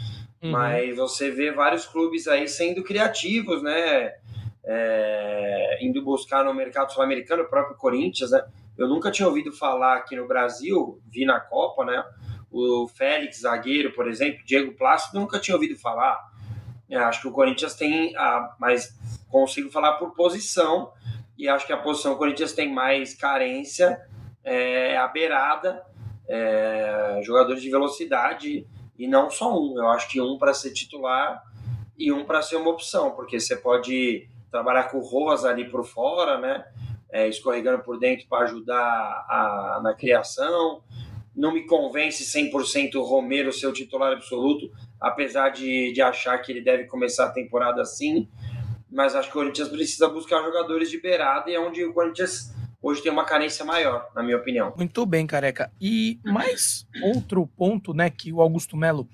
uhum. mas você vê vários clubes aí sendo criativos, né? É, indo buscar no mercado sul-americano, o próprio Corinthians, né? Eu nunca tinha ouvido falar aqui no Brasil, vi na Copa, né? O Félix, zagueiro, por exemplo, Diego Plácido, nunca tinha ouvido falar. Eu acho que o Corinthians tem, a, mas consigo falar por posição, e acho que a posição que o Corinthians tem mais carência é a beirada, é, jogadores de velocidade, e não só um. Eu acho que um para ser titular e um para ser uma opção, porque você pode trabalhar com o Rosa ali por fora, né? É, escorregando por dentro para ajudar a, na criação não me convence 100% o Romero ser o titular absoluto, apesar de, de achar que ele deve começar a temporada assim. Mas acho que o Corinthians precisa buscar jogadores de beirada e é onde o Corinthians hoje tem uma carência maior, na minha opinião. Muito bem, careca. E mais outro ponto, né, que o Augusto Melo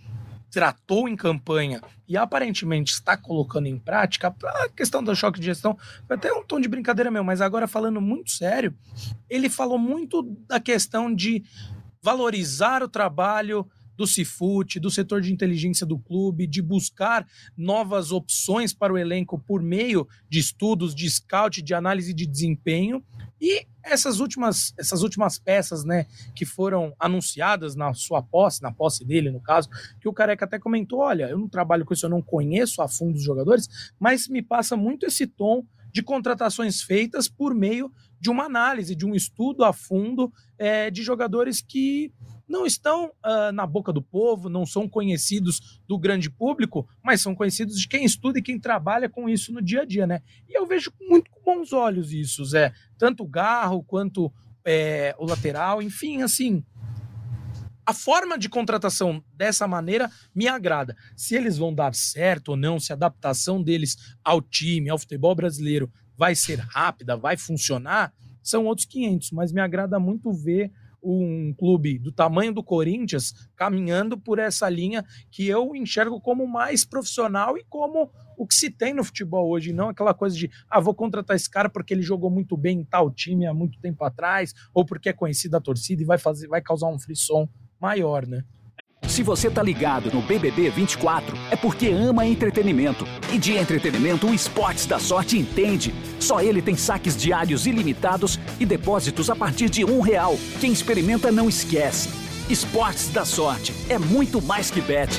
tratou em campanha e aparentemente está colocando em prática, a questão do choque de gestão, foi até um tom de brincadeira meu, mas agora falando muito sério, ele falou muito da questão de valorizar o trabalho do Cifute, do setor de inteligência do clube, de buscar novas opções para o elenco por meio de estudos de scout, de análise de desempenho. E essas últimas, essas últimas peças, né, que foram anunciadas na sua posse, na posse dele, no caso, que o Careca até comentou: olha, eu não trabalho com isso, eu não conheço a fundo os jogadores, mas me passa muito esse tom de contratações feitas por meio de uma análise, de um estudo a fundo é, de jogadores que não estão uh, na boca do povo, não são conhecidos do grande público, mas são conhecidos de quem estuda e quem trabalha com isso no dia a dia, né? E eu vejo muito com bons olhos isso, Zé. Tanto o Garro quanto é, o lateral, enfim, assim. A forma de contratação dessa maneira me agrada. Se eles vão dar certo ou não, se a adaptação deles ao time, ao futebol brasileiro, vai ser rápida, vai funcionar, são outros 500. Mas me agrada muito ver um clube do tamanho do Corinthians caminhando por essa linha que eu enxergo como mais profissional e como o que se tem no futebol hoje, não aquela coisa de ah, vou contratar esse cara porque ele jogou muito bem em tal time há muito tempo atrás, ou porque é conhecido a torcida e vai fazer, vai causar um frisson maior, né? Se você tá ligado no BBB 24, é porque ama entretenimento. E de entretenimento, o Esportes da Sorte entende. Só ele tem saques diários ilimitados e depósitos a partir de um real. Quem experimenta não esquece. Esportes da Sorte é muito mais que bet.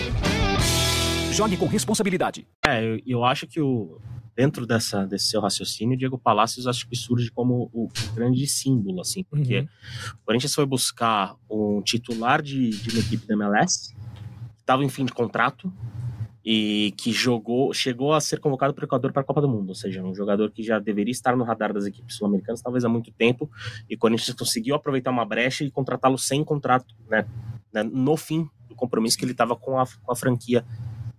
Jogue com responsabilidade. É, eu, eu acho que o, dentro dessa, desse seu raciocínio, Diego Palacios acho que surge como o, grande símbolo, assim, porque uhum. o Corinthians foi buscar um titular de, de uma equipe da MLS, que estava em fim de contrato, e que jogou, chegou a ser convocado para o Equador para a Copa do Mundo, ou seja, um jogador que já deveria estar no radar das equipes sul-americanas talvez há muito tempo, e o Corinthians conseguiu aproveitar uma brecha e contratá-lo sem contrato, né, né, no fim do compromisso que ele estava com a, com a franquia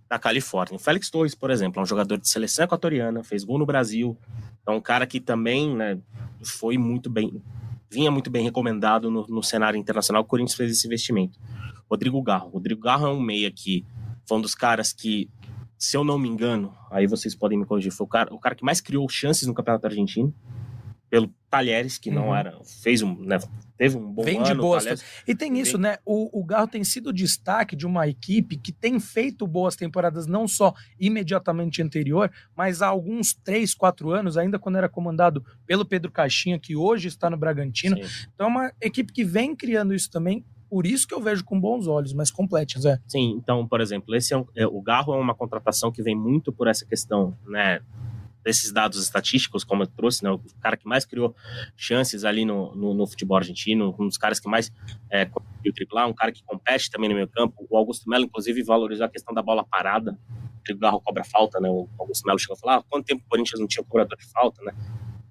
da Califórnia. O Félix Torres, por exemplo, é um jogador de seleção equatoriana, fez gol no Brasil, é um cara que também né, foi muito bem, vinha muito bem recomendado no, no, cenário internacional. O Corinthians fez esse investimento. Rodrigo Garro. Rodrigo Garro é um meia que foi um dos caras que, se eu não me engano, aí vocês podem me corrigir, foi o cara, o cara que mais criou chances no Campeonato Argentino pelo Talheres, que não uhum. era. fez um. Né, teve um bom Vem ano. de boas. E tem isso, né? O, o Garro tem sido o destaque de uma equipe que tem feito boas temporadas, não só imediatamente anterior, mas há alguns três, quatro anos, ainda quando era comandado pelo Pedro Caixinha, que hoje está no Bragantino. Sim. Então é uma equipe que vem criando isso também. Por isso que eu vejo com bons olhos, mas complete, Zé. Sim, então, por exemplo, esse é um, é, o Garro é uma contratação que vem muito por essa questão, né? Desses dados estatísticos, como eu trouxe, né, o cara que mais criou chances ali no, no, no futebol argentino, um dos caras que mais é, conseguiu triplar, um cara que compete também no meio campo. O Augusto Melo, inclusive, valorizou a questão da bola parada. O Garro cobra falta, né? O Augusto Melo chegou a falar ah, quanto tempo o Corinthians não tinha cobrador de falta, né?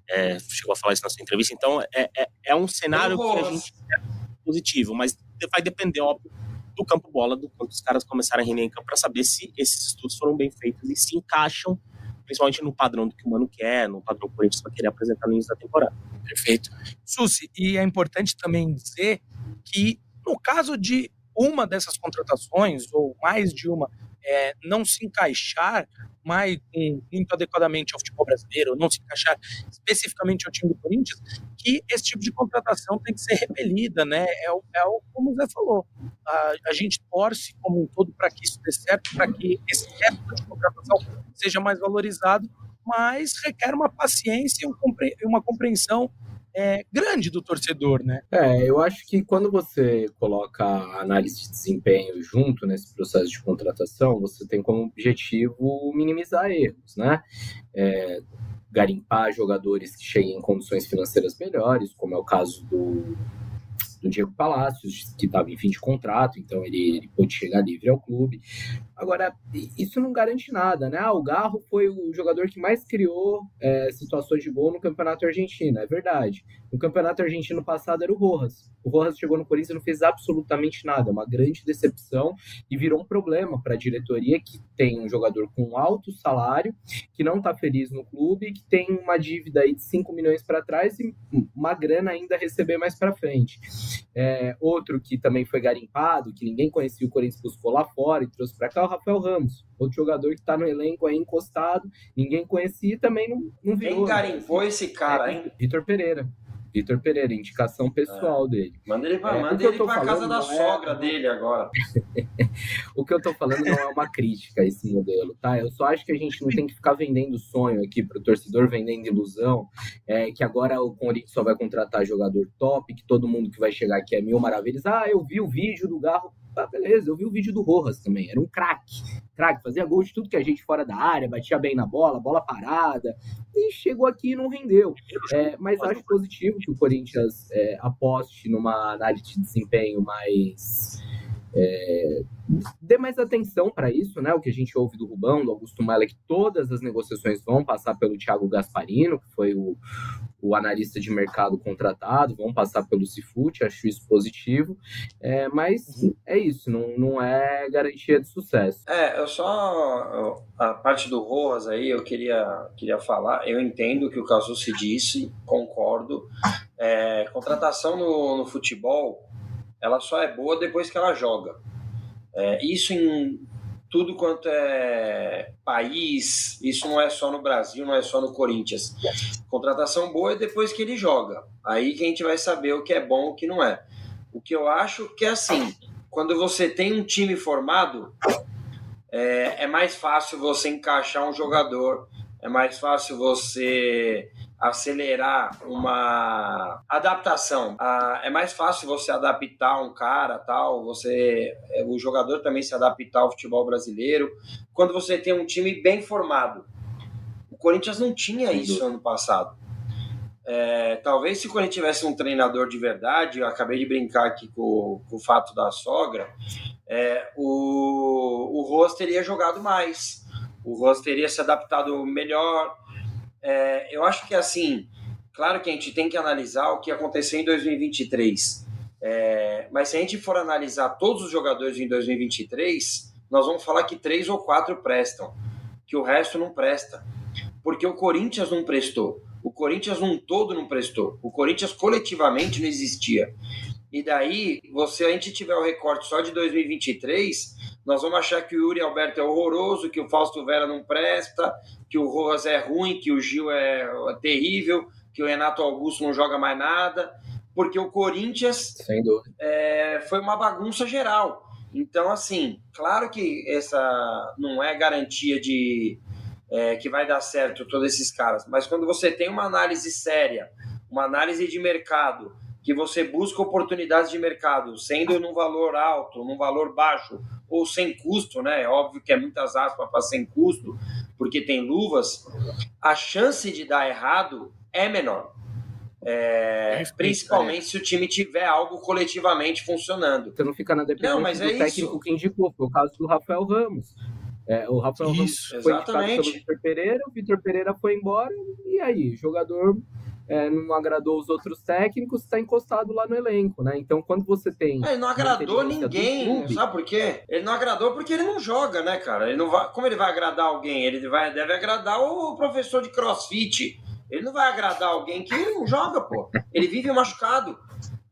É, chegou a falar isso na sua entrevista. Então, é, é, é um cenário que a gente é positivo, mas vai depender, óbvio, do campo bola, do quanto os caras começarem a render em campo, para saber se esses estudos foram bem feitos e se encaixam principalmente no padrão do que o Mano quer, no padrão que o Corinthians vai querer apresentar no início da temporada. Perfeito. Susi, e é importante também dizer que no caso de uma dessas contratações, ou mais de uma, é, não se encaixar mais muito adequadamente ao futebol brasileiro, não se encaixar especificamente ao time do Corinthians, que esse tipo de contratação tem que ser repelida, né? É, é o, como o Zé falou, a, a gente torce como um todo para que isso dê certo, para que esse tipo de contratação seja mais valorizado, mas requer uma paciência e uma compreensão é, grande do torcedor, né? É, eu acho que quando você coloca a análise de desempenho junto nesse processo de contratação, você tem como objetivo minimizar erros, né? É, garimpar jogadores que cheguem em condições financeiras melhores, como é o caso do do Diego Palácios, que estava em fim de contrato, então ele, ele pôde chegar livre ao clube. Agora, isso não garante nada, né? Ah, o Garro foi o jogador que mais criou é, situações de gol no Campeonato Argentino, é verdade. No Campeonato Argentino passado era o Rojas. O Rojas chegou no Corinthians e não fez absolutamente nada, uma grande decepção e virou um problema para a diretoria que tem um jogador com alto salário, que não está feliz no clube, que tem uma dívida aí de 5 milhões para trás e uma grana ainda a receber mais para frente. É, outro que também foi garimpado, que ninguém conhecia, o Corinthians buscou lá fora e trouxe para cá, é o Rafael Ramos. Outro jogador que está no elenco aí encostado, ninguém conhecia e também não, não virou. Quem garimpou esse cara, hein? Vitor Pereira. Vitor Pereira, indicação pessoal é. dele. Manda ele pra, é, manda ele pra casa da é sogra dele agora. [LAUGHS] o que eu tô falando não é uma crítica a esse modelo, tá? Eu só acho que a gente não tem que ficar vendendo sonho aqui pro torcedor, vendendo ilusão, é, que agora o Corinthians só vai contratar jogador top, que todo mundo que vai chegar aqui é mil maravilhas. Ah, eu vi o vídeo do Garro ah, beleza, eu vi o vídeo do Rojas também, era um craque, craque, fazia gol de tudo que a gente fora da área, batia bem na bola, bola parada, e chegou aqui e não rendeu. É, mas acho positivo que o Corinthians é, aposte numa análise de desempenho mais é, dê mais atenção para isso, né? O que a gente ouve do Rubão, do Augusto é que todas as negociações vão passar pelo Thiago Gasparino, que foi o, o analista de mercado contratado, vão passar pelo Cifute, acho isso positivo. É, mas uhum. é isso, não, não é garantia de sucesso. É, eu só. A parte do Rojas aí, eu queria, queria falar. Eu entendo o que o Casu se disse, concordo. É, contratação no, no futebol ela só é boa depois que ela joga. É, isso em tudo quanto é país, isso não é só no Brasil, não é só no Corinthians. Contratação boa é depois que ele joga. Aí que a gente vai saber o que é bom e o que não é. O que eu acho que é assim, quando você tem um time formado, é, é mais fácil você encaixar um jogador, é mais fácil você acelerar uma adaptação. Ah, é mais fácil você adaptar um cara, tal, você é, o jogador também se adaptar ao futebol brasileiro, quando você tem um time bem formado. O Corinthians não tinha isso ano passado. É, talvez se o Corinthians tivesse um treinador de verdade, eu acabei de brincar aqui com, com o fato da sogra, é, o, o Ross teria jogado mais, o Ross teria se adaptado melhor, é, eu acho que assim, claro que a gente tem que analisar o que aconteceu em 2023. É, mas se a gente for analisar todos os jogadores em 2023, nós vamos falar que três ou quatro prestam, que o resto não presta. Porque o Corinthians não prestou. O Corinthians um todo não prestou. O Corinthians coletivamente não existia. E daí, você a gente tiver o recorte só de 2023, nós vamos achar que o Yuri Alberto é horroroso, que o Fausto Vera não presta, que o Rojas é ruim, que o Gil é terrível, que o Renato Augusto não joga mais nada, porque o Corinthians é, foi uma bagunça geral. Então, assim, claro que essa não é garantia de é, que vai dar certo todos esses caras, mas quando você tem uma análise séria, uma análise de mercado, que você busca oportunidades de mercado, sendo num valor alto, num valor baixo, ou sem custo, né? É óbvio que é muitas aspas para sem custo, porque tem luvas, a chance de dar errado é menor. É, principalmente se o time tiver algo coletivamente funcionando. Você não fica na dependência não, mas do é técnico isso. que indicou, foi o caso do Rafael Ramos. É, o Rafael isso, Ramos foi exatamente. indicado pelo Vitor Pereira, o Vitor Pereira foi embora, e aí, jogador é, não agradou os outros técnicos, está encostado lá no elenco, né? Então, quando você tem. É, ele não agradou ninguém, clube, sabe por quê? Ele não agradou porque ele não joga, né, cara? Ele não vai, como ele vai agradar alguém? Ele vai, deve agradar o professor de crossfit. Ele não vai agradar alguém que não joga, pô. Ele vive machucado.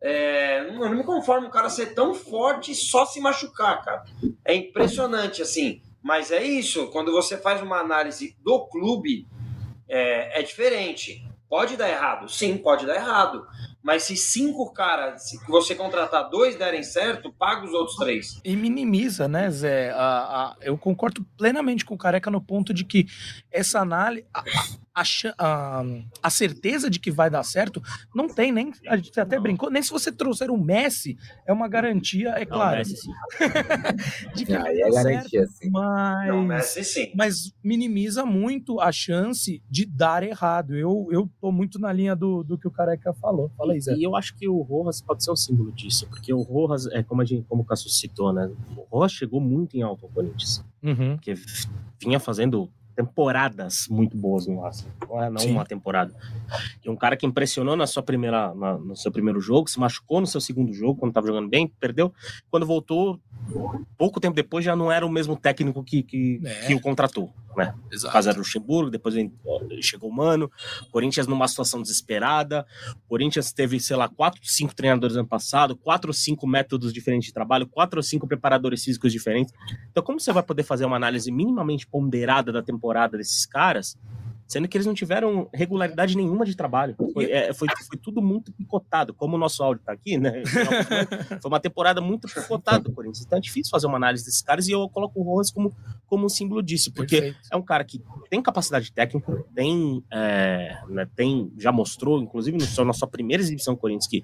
É, não, não me conformo o cara ser tão forte e só se machucar, cara. É impressionante, assim. Mas é isso, quando você faz uma análise do clube, é, é diferente. Pode dar errado? Sim, pode dar errado. Mas se cinco caras, se você contratar dois derem certo, paga os outros três. E minimiza, né, Zé? A, a, eu concordo plenamente com o Careca no ponto de que essa análise. A, a, a, certeza de que vai dar certo não tem nem. A gente até não. brincou, nem se você trouxer o Messi, é uma garantia, é não, claro. Messi, sim. [LAUGHS] de que é, vai é dar garantia, certo, sim. Mas, não, Messi, sim. mas minimiza muito a chance de dar errado. Eu, eu tô muito na linha do, do que o Careca falou. Fala aí, Zé. E eu acho que o Rojas pode ser o símbolo disso, porque o Rojas, é como, a gente, como o Cássio citou, né? O Rojas chegou muito em alto ao Corinthians. Uhum. Porque vinha fazendo temporadas muito boas no Racing. Não é não uma temporada. E um cara que impressionou na sua primeira, na, no seu primeiro jogo, se machucou no seu segundo jogo, quando estava jogando bem, perdeu. Quando voltou, pouco tempo depois já não era o mesmo técnico que, que, é. que o contratou. Né? Exato. Caso era o Luxemburgo, depois chegou o Mano, Corinthians numa situação desesperada, Corinthians teve, sei lá, quatro, cinco treinadores ano passado, quatro ou cinco métodos diferentes de trabalho, quatro ou cinco preparadores físicos diferentes. Então, como você vai poder fazer uma análise minimamente ponderada da temporada desses caras sendo que eles não tiveram regularidade nenhuma de trabalho. Foi, é, foi, foi tudo muito picotado, como o nosso áudio está aqui, né? [LAUGHS] Foi uma temporada muito picotada do Corinthians. Então é difícil fazer uma análise desses caras e eu coloco o Rojas como, como um símbolo disso, porque Perfeito. é um cara que tem capacidade técnica, tem, é, né, tem já mostrou, inclusive no, na sua primeira exibição do Corinthians, que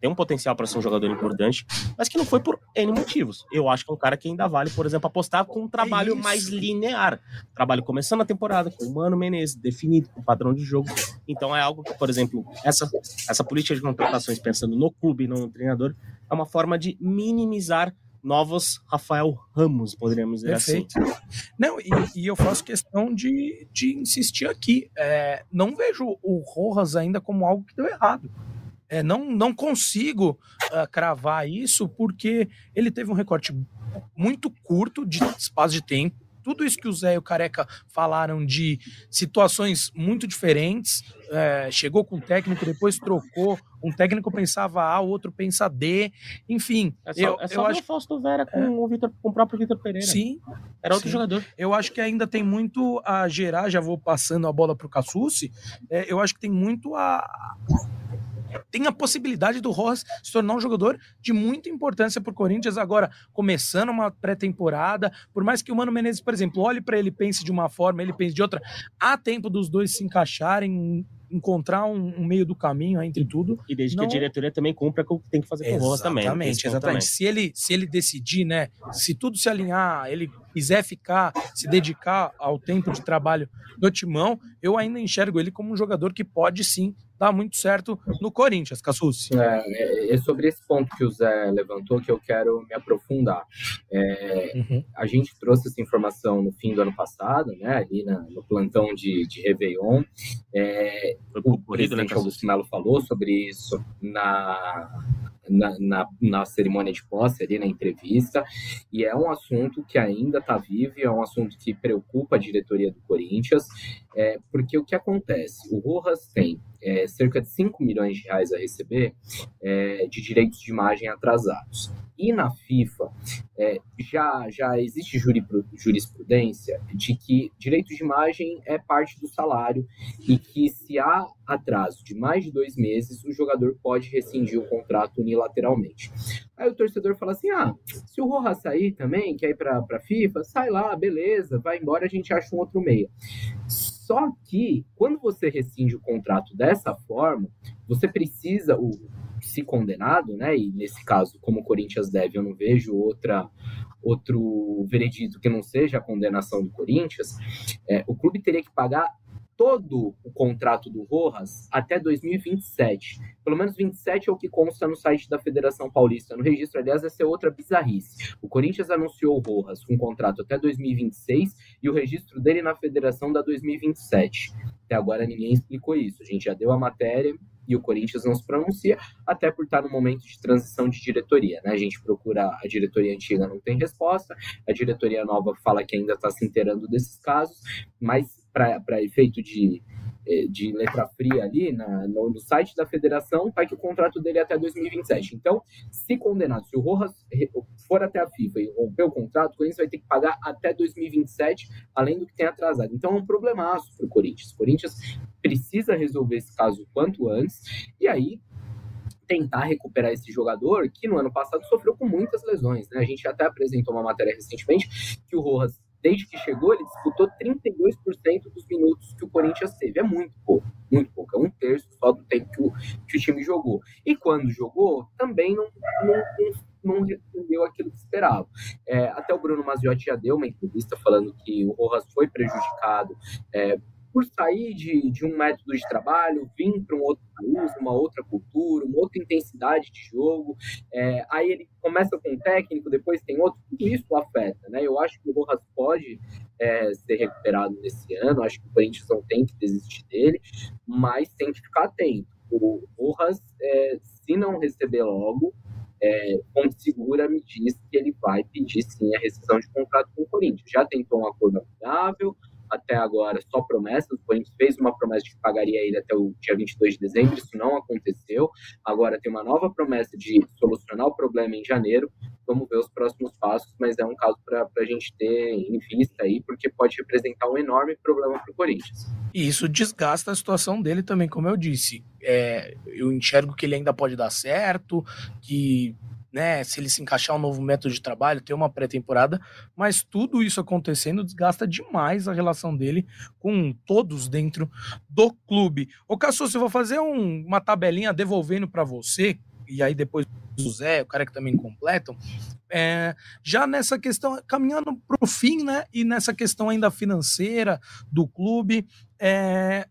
tem um potencial para ser um jogador importante, mas que não foi por N motivos. Eu acho que é um cara que ainda vale, por exemplo, apostar com um trabalho é mais linear. Trabalho começando a temporada com o Mano Menezes, definido, com padrão de jogo. Então é algo que, por exemplo, essa, essa política de contratações pensando no clube e não no treinador, é uma forma de minimizar novos Rafael Ramos, poderíamos dizer assim. Perfeito. assim. Não, e, e, eu faço questão de, de insistir aqui. É, não vejo o Rojas ainda como algo que deu errado. É, não, não consigo uh, cravar isso porque ele teve um recorte muito curto de espaço de tempo tudo isso que o Zé e o Careca falaram de situações muito diferentes. É, chegou com um técnico, depois trocou. Um técnico pensava A, o outro pensa D. Enfim. É só, eu, é só eu acho... o Fausto Vera com, é. o Victor, com o próprio Vitor Pereira. Sim. Era outro sim. jogador. Eu acho que ainda tem muito a gerar, já vou passando a bola para o Cassucci. É, eu acho que tem muito a tem a possibilidade do Rojas se tornar um jogador de muita importância para o Corinthians agora, começando uma pré-temporada. Por mais que o Mano Menezes, por exemplo, olhe para ele pense de uma forma, ele pense de outra, há tempo dos dois se encaixarem encontrar um, um, meio do caminho entre tudo. E desde não... que a diretoria também cumpra o que tem que fazer com o Rojas também. Exatamente, exatamente. Se ele, se ele decidir, né, se tudo se alinhar, ele quiser ficar, se dedicar ao tempo de trabalho do Timão, eu ainda enxergo ele como um jogador que pode sim dá muito certo no Corinthians, Cassucci. É, é, é, sobre esse ponto que o Zé levantou que eu quero me aprofundar. É, uhum. A gente trouxe essa informação no fim do ano passado, né, ali na, no plantão de, de Réveillon. É, o né, presidente né, Augusto Melo falou sobre isso na na, na, na, cerimônia de posse, ali na entrevista, e é um assunto que ainda está vivo, é um assunto que preocupa a diretoria do Corinthians, é, porque o que acontece? O Rojas tem é, cerca de 5 milhões de reais a receber é, de direitos de imagem atrasados. E na FIFA é, já, já existe jurisprudência de que direito de imagem é parte do salário e que se há atraso de mais de dois meses, o jogador pode rescindir o contrato unilateralmente. Aí o torcedor fala assim: ah, se o Rojas sair também, quer ir para a FIFA, sai lá, beleza, vai embora, a gente acha um outro meio. Só que, quando você rescinde o contrato dessa forma, você precisa, o, se condenado, né? E nesse caso, como o Corinthians deve, eu não vejo outra outro veredito que não seja a condenação do Corinthians. É, o clube teria que pagar todo o contrato do Rojas até 2027. Pelo menos 27 é o que consta no site da Federação Paulista. No registro, aliás, essa é outra bizarrice. O Corinthians anunciou o Rojas com contrato até 2026 e o registro dele na federação da 2027. Até agora ninguém explicou isso. A gente já deu a matéria e o Corinthians não se pronuncia, até por estar no momento de transição de diretoria. Né? A gente procura a diretoria antiga, não tem resposta, a diretoria nova fala que ainda está se inteirando desses casos, mas para efeito de, é, de letra fria ali na, no, no, site da federação, está que o contrato dele é até 2027. Então, se condenado, se o Rojas for até a FIFA e romper o contrato, o Corinthians vai ter que pagar até 2027, além do que tem atrasado. Então, é um problemaço para o Corinthians. O Corinthians precisa resolver esse caso o quanto antes, e aí tentar recuperar esse jogador que no ano passado sofreu com muitas lesões. Né? A gente até apresentou uma matéria recentemente que o Rojas desde que chegou, ele disputou 32% dos minutos que o Corinthians teve. É muito pouco, muito pouco. É um terço só do tempo que o, que o time jogou. E quando jogou, também não, não, não respondeu aquilo que esperava. É, até o Bruno Maziotti já deu uma entrevista falando que o Rojas foi prejudicado é, por sair de, de um método de trabalho, vir para um outro país, uma outra cultura, uma outra intensidade de jogo. É, aí ele começa com um técnico, depois tem outro, tudo isso afeta, né? Eu acho que o Rojas pode é, ser recuperado nesse ano, acho que o Corinthians não tem que desistir dele, mas tem que ficar atento. O Rojas, é, se não receber logo, é, segura me diz que ele vai pedir sim a rescisão de contrato com o Corinthians. Já tentou um acordo amigável, até agora só promessas. O Corinthians fez uma promessa de que pagaria ele até o dia 22 de dezembro, isso não aconteceu. Agora tem uma nova promessa de solucionar o problema em janeiro. Vamos ver os próximos passos, mas é um caso para a gente ter em vista aí, porque pode representar um enorme problema para o Corinthians. E isso desgasta a situação dele também, como eu disse. É, eu enxergo que ele ainda pode dar certo, que né, se ele se encaixar um novo método de trabalho, ter uma pré-temporada, mas tudo isso acontecendo desgasta demais a relação dele com todos dentro do clube. Ô Cassio, eu vou fazer um, uma tabelinha devolvendo para você, e aí depois o Zé, o cara que também completam, é, já nessa questão, caminhando para o fim, né, e nessa questão ainda financeira do clube, é,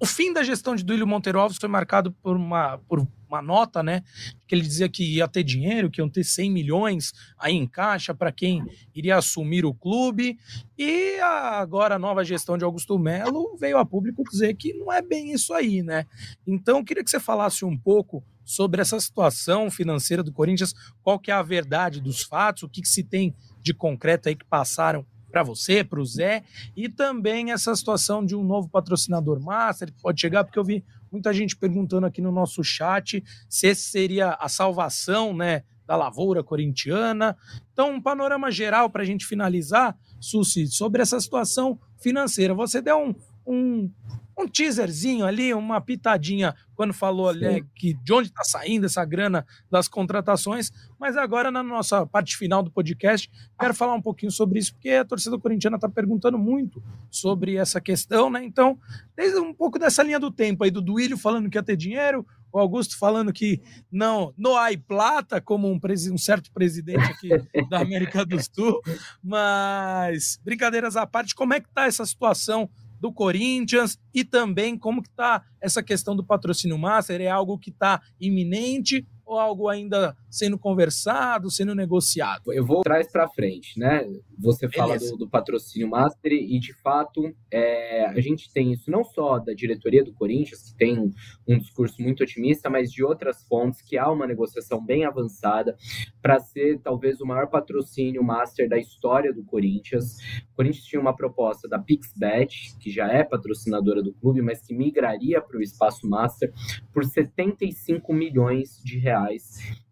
o fim da gestão de Duílio Monteiro Alves foi marcado por uma, por uma nota, né? Que ele dizia que ia ter dinheiro, que iam ter 100 milhões aí em caixa para quem iria assumir o clube. E agora a nova gestão de Augusto Melo veio a público dizer que não é bem isso aí, né? Então, queria que você falasse um pouco sobre essa situação financeira do Corinthians, qual que é a verdade dos fatos, o que, que se tem de concreto aí que passaram para você, para o Zé, e também essa situação de um novo patrocinador master que pode chegar, porque eu vi muita gente perguntando aqui no nosso chat se esse seria a salvação, né, da lavoura corintiana. Então, um panorama geral para a gente finalizar, Susi, sobre essa situação financeira. Você deu um, um, um teaserzinho ali, uma pitadinha quando falou ali que de onde está saindo essa grana das contratações, mas agora na nossa parte final do podcast quero falar um pouquinho sobre isso porque a torcida corintiana está perguntando muito sobre essa questão, né? Então, desde um pouco dessa linha do tempo aí do Duílio falando que ia ter dinheiro, o Augusto falando que não, não há plata, como um, um certo presidente aqui [LAUGHS] da América do Sul, mas brincadeiras à parte, como é que está essa situação do Corinthians e também como que está essa questão do patrocínio master, é algo que está iminente ou algo ainda sendo conversado, sendo negociado? Eu vou trás para frente, né? Você fala do, do, patrocínio master e, de fato, é, a gente tem isso não só da diretoria do Corinthians, que tem um, um discurso muito otimista, mas de outras fontes, que há uma negociação bem avançada para ser talvez o maior patrocínio master da história do Corinthians. O Corinthians tinha uma proposta da PixBet, que já é patrocinadora do clube, mas que migraria para o espaço master por 75 milhões de reais.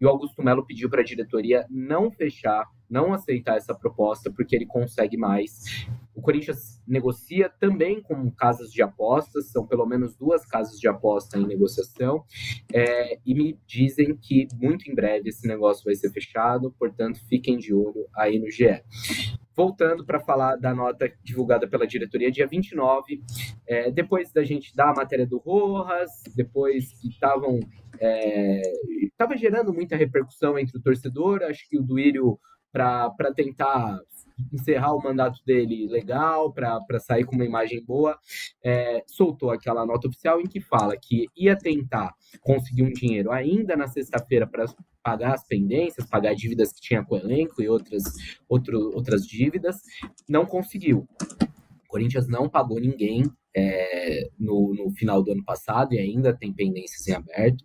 E o Augusto Melo pediu para a diretoria não fechar não aceitar essa proposta porque ele consegue mais. O Corinthians negocia também com casas de apostas, são pelo menos duas casas de aposta em negociação, é, e me dizem que muito em breve esse negócio vai ser fechado, portanto fiquem de olho aí no GE. Voltando para falar da nota divulgada pela diretoria dia 29, é, depois da gente dar a matéria do Rojas, depois que estavam. Estava é, gerando muita repercussão entre o torcedor, acho que o Duílio para tentar encerrar o mandato dele legal, para sair com uma imagem boa, é, soltou aquela nota oficial em que fala que ia tentar conseguir um dinheiro ainda na sexta-feira para pagar as pendências, pagar dívidas que tinha com o elenco e outras, outro, outras dívidas, não conseguiu. O Corinthians não pagou ninguém é, no, no final do ano passado e ainda tem pendências em aberto.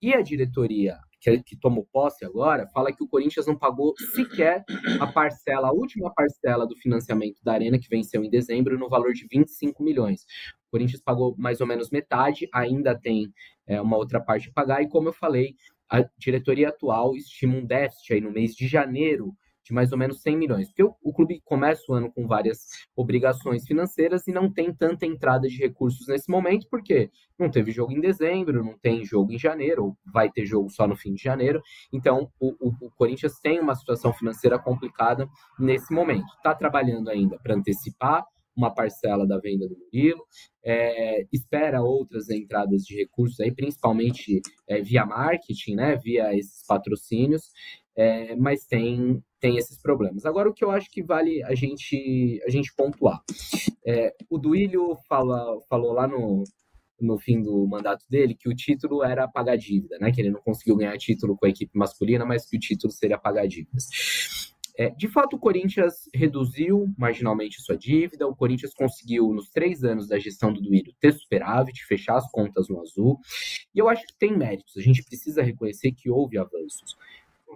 E a diretoria que, que tomou posse agora, fala que o Corinthians não pagou sequer a parcela, a última parcela do financiamento da Arena, que venceu em dezembro, no valor de 25 milhões. O Corinthians pagou mais ou menos metade, ainda tem é, uma outra parte a pagar, e como eu falei, a diretoria atual estima um déficit aí no mês de janeiro de mais ou menos 100 milhões. Porque o, o, clube começa o ano com várias obrigações financeiras e não tem tanta entrada de recursos nesse momento, porque não teve jogo em dezembro, não tem jogo em janeiro, ou vai ter jogo só no fim de janeiro. Então, o, o, o Corinthians tem uma situação financeira complicada nesse momento. Está trabalhando ainda para antecipar uma parcela da venda do Murilo, é, espera outras entradas de recursos aí, principalmente é, via marketing, né, via esses patrocínios, é, mas tem tem esses problemas. Agora, o que eu acho que vale a gente, a gente pontuar. É, o Duílio fala, falou lá no, no fim do mandato dele que o título era pagar dívida, né? Que ele não conseguiu ganhar título com a equipe masculina, mas que o título seria pagar dívidas. É, de fato, o Corinthians reduziu marginalmente sua dívida. O Corinthians conseguiu, nos três anos da gestão do Duílio, ter superávit, fechar as contas no azul. E eu acho que tem méritos. A gente precisa reconhecer que houve avanços.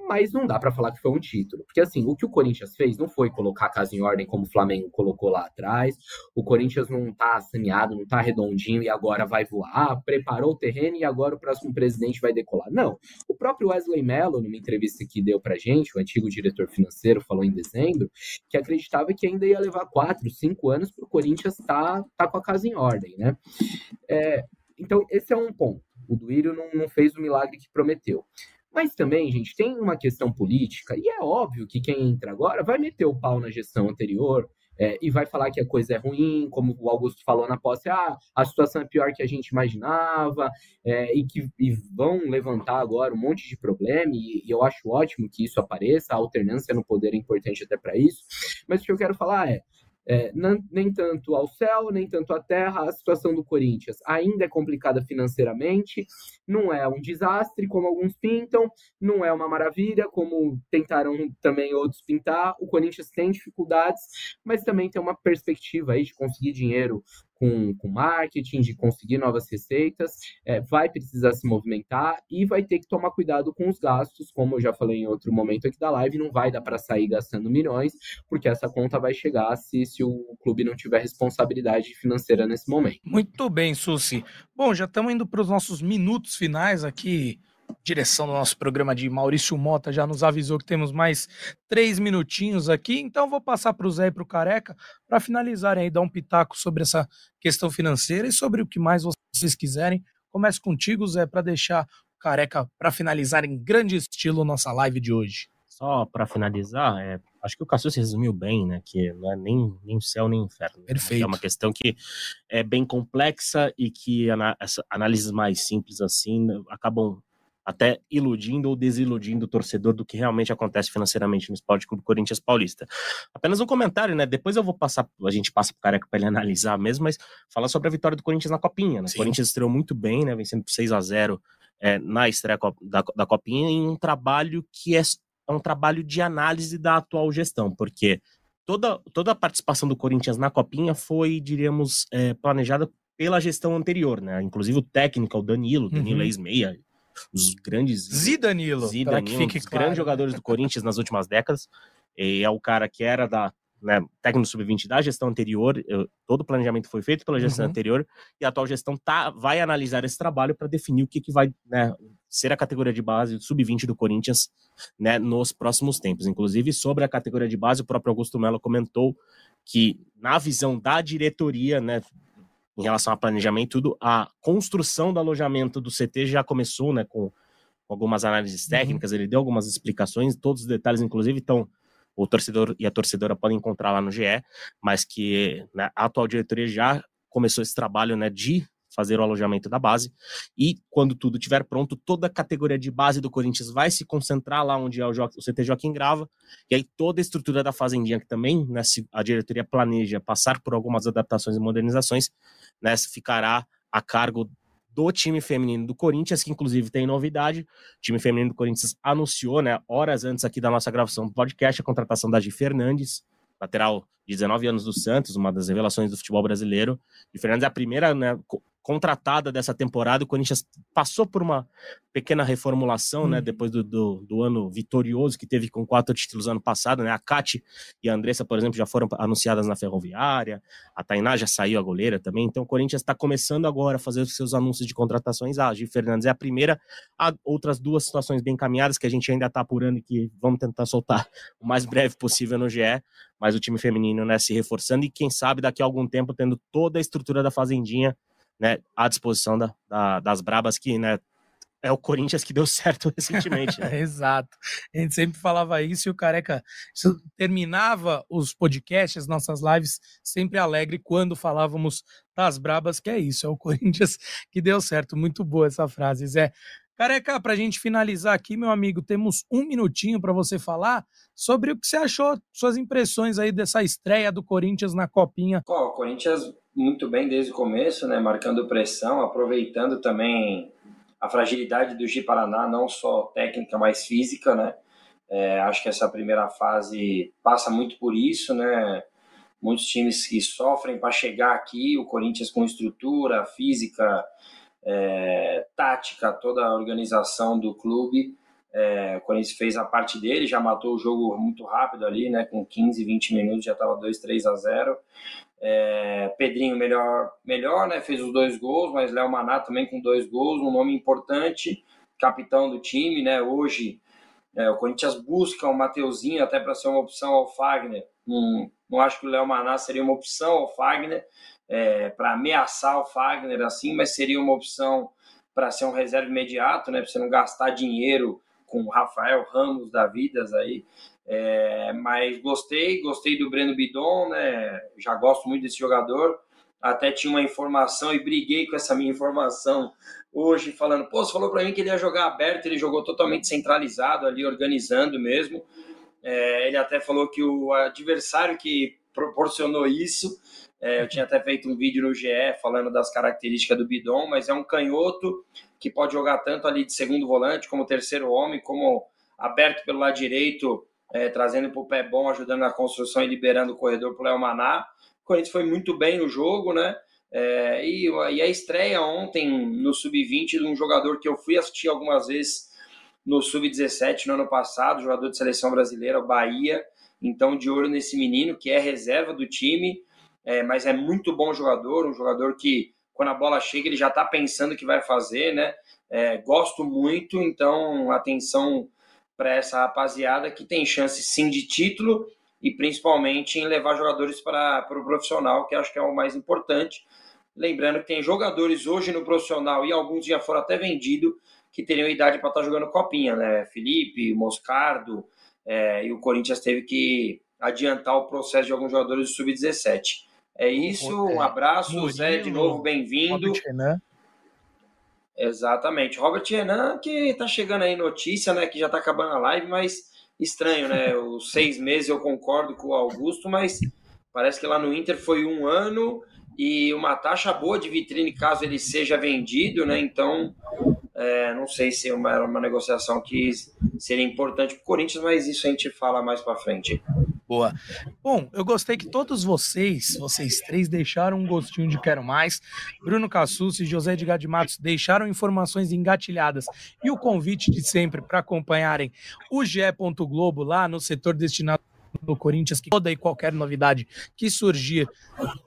Mas não dá para falar que foi um título. Porque assim, o que o Corinthians fez não foi colocar a casa em ordem como o Flamengo colocou lá atrás. O Corinthians não tá saneado, não tá redondinho e agora vai voar, preparou o terreno e agora o próximo presidente vai decolar. Não. O próprio Wesley Mello, numa entrevista que deu pra gente, o antigo diretor financeiro, falou em dezembro, que acreditava que ainda ia levar quatro, cinco anos para o Corinthians tá, tá com a casa em ordem, né? É, então, esse é um ponto. O Duírio não, não fez o milagre que prometeu. Mas também, gente, tem uma questão política, e é óbvio que quem entra agora vai meter o pau na gestão anterior é, e vai falar que a coisa é ruim, como o Augusto falou na posse, ah, a situação é pior que a gente imaginava, é, e que e vão levantar agora um monte de problema, e, e eu acho ótimo que isso apareça, a alternância no poder é importante até para isso. Mas o que eu quero falar é, é, nem tanto ao céu, nem tanto à terra. A situação do Corinthians ainda é complicada financeiramente, não é um desastre, como alguns pintam, não é uma maravilha, como tentaram também outros pintar. O Corinthians tem dificuldades, mas também tem uma perspectiva aí de conseguir dinheiro com, com marketing, de conseguir novas receitas, é, vai precisar se movimentar e vai ter que tomar cuidado com os gastos, como eu já falei em outro momento aqui da live, não vai dar para sair gastando milhões, porque essa conta vai chegar se, se o clube não tiver responsabilidade financeira nesse momento. Muito bem, Susi. Bom, já estamos indo para os nossos minutos finais aqui direção do nosso programa de Maurício Mota já nos avisou que temos mais três minutinhos aqui, então vou passar para o Zé e para o Careca para finalizarem aí, dar um pitaco sobre essa questão financeira e sobre o que mais vocês quiserem. Comece contigo, Zé, para deixar o Careca para finalizar em grande estilo nossa live de hoje. Só para finalizar, é, acho que o Cassius resumiu bem, né? Que não é nem, nem céu nem inferno. Né, Perfeito. É uma questão que é bem complexa e que essa análises mais simples assim acabam até iludindo ou desiludindo o torcedor do que realmente acontece financeiramente no Esporte Clube Corinthians Paulista. Apenas um comentário, né? Depois eu vou passar, a gente passa pro Careca para ele [LAUGHS] analisar mesmo, mas falar sobre a vitória do Corinthians na Copinha, né? O Corinthians estreou muito bem, né? Vencendo por 6 a 0 é, na estreia da, da Copinha em um trabalho que é, é um trabalho de análise da atual gestão, porque toda, toda a participação do Corinthians na Copinha foi, diríamos, é, planejada pela gestão anterior, né? Inclusive o técnico, o Danilo, Danilo uhum. ex-meia, os grandes. Zidanilo. Zidanilo, um dos claro. grandes jogadores do Corinthians nas últimas décadas. E é o cara que era da né, técnico sub-20 da gestão anterior, eu, todo o planejamento foi feito pela gestão uhum. anterior, e a atual gestão tá, vai analisar esse trabalho para definir o que, que vai né, ser a categoria de base sub-20 do Corinthians né, nos próximos tempos. Inclusive, sobre a categoria de base, o próprio Augusto Melo comentou que, na visão da diretoria, né, em relação a planejamento tudo, a construção do alojamento do CT já começou, né, com, algumas análises uhum. técnicas, uhum. ele deu algumas explicações, todos os detalhes, inclusive, então o torcedor e a torcedora podem encontrar lá no GE, mas que né, a atual diretoria já começou esse trabalho, né, de fazer o alojamento da base. E quando tudo estiver pronto, toda a categoria de base do Corinthians vai se concentrar lá onde é o, o CT Joaquim Grava. E aí toda a estrutura da Fazendinha, que também né, a diretoria planeja passar por algumas adaptações e modernizações, né, ficará a cargo do time feminino do Corinthians, que inclusive tem novidade. O time feminino do Corinthians anunciou, né, horas antes aqui da nossa gravação do podcast, a contratação da Gi Fernandes, lateral de 19 anos do Santos, uma das revelações do futebol brasileiro. Gi Fernandes é a primeira né, contratada dessa temporada. O Corinthians passou por uma pequena reformulação, né? Uhum. Depois do, do, do, ano vitorioso que teve com quatro títulos ano passado, né? A Cati e a Andressa, por exemplo, já foram anunciadas na Ferroviária. A Tainá já saiu a goleira também. Então o Corinthians está começando agora a fazer os seus anúncios de contratações. A Gi Fernandes é a primeira. Há outras duas situações bem caminhadas que a gente ainda está apurando e que vamos tentar soltar o mais breve possível no GE. Mas o time feminino, né, se reforçando e quem sabe daqui a algum tempo tendo toda a estrutura da Fazendinha né, à disposição da, da, das brabas que, né, é o Corinthians que deu [LAUGHS] certo recentemente. Né? [LAUGHS] Exato. A gente sempre falava isso e o Careca terminava os podcasts, nossas lives, sempre alegre quando falávamos das brabas, que é isso, é o Corinthians que deu certo. Muito boa essa frase, Zé. Careca, para a gente finalizar aqui, meu amigo, temos um minutinho para você falar sobre o que você achou, suas impressões aí dessa estreia do Corinthians na Copinha. Pô, o Corinthians muito bem desde o começo, né, marcando pressão, aproveitando também a fragilidade do Gi Paraná, não só técnica, mas física, né? É, acho que essa primeira fase passa muito por isso, né? Muitos times que sofrem para chegar aqui, o Corinthians com estrutura física, é, tática, toda a organização do clube É, o Corinthians fez a parte dele, já matou o jogo muito rápido ali, né? Com 15, 20 minutos já estava 2, 3 a 0. É, Pedrinho melhor, melhor, né? Fez os dois gols, mas Léo Maná também com dois gols, um nome importante, capitão do time, né? Hoje é, o Corinthians busca o Mateuzinho até para ser uma opção ao Fagner. Não, não acho que o Léo Maná seria uma opção ao Fagner é, para ameaçar o Fagner assim, mas seria uma opção para ser um reserva imediato, né? Para você não gastar dinheiro com o Rafael Ramos da Vidas aí. É, mas gostei, gostei do Breno Bidon, né? Já gosto muito desse jogador. Até tinha uma informação e briguei com essa minha informação hoje, falando: pô, você falou para mim que ele ia jogar aberto, ele jogou totalmente centralizado ali, organizando mesmo. É, ele até falou que o adversário que proporcionou isso, é, eu tinha até feito um vídeo no GE falando das características do Bidon, mas é um canhoto que pode jogar tanto ali de segundo volante, como terceiro homem, como aberto pelo lado direito, é, trazendo para o pé bom, ajudando na construção e liberando o corredor para o Léo Maná. O Corinthians foi muito bem no jogo, né? É, e, e, a estreia ontem no Sub-20 de um jogador que eu fui assistir algumas vezes no Sub-17 no ano passado, jogador de seleção brasileira, Bahia. Então, de olho nesse menino, que é reserva do time, é, mas é muito bom jogador, um jogador que quando a bola chega, ele já está pensando o que vai fazer, né? É, gosto muito, então atenção para essa rapaziada que tem chance sim de título e principalmente em levar jogadores para o pro profissional, que acho que é o mais importante. Lembrando que tem jogadores hoje no profissional e alguns já foram até vendidos que teriam idade para estar tá jogando copinha, né? Felipe, Moscardo, é, e o Corinthians teve que adiantar o processo de alguns jogadores do sub-17. É isso, um abraço, Murilo, Zé, de novo, bem-vindo. Exatamente. Robert Renan, que tá chegando aí notícia, né? Que já tá acabando a live, mas estranho, né? [LAUGHS] Os seis meses eu concordo com o Augusto, mas parece que lá no Inter foi um ano e uma taxa boa de vitrine caso ele seja vendido, né? Então, é, não sei se é uma, uma negociação que seria importante para o Corinthians, mas isso a gente fala mais para frente. Boa. Bom, eu gostei que todos vocês, vocês três, deixaram um gostinho de quero mais. Bruno Cassus e José Edgar de Matos deixaram informações engatilhadas e o convite de sempre para acompanharem o GE. Globo lá no setor destinado no Corinthians, que toda e qualquer novidade que surgir,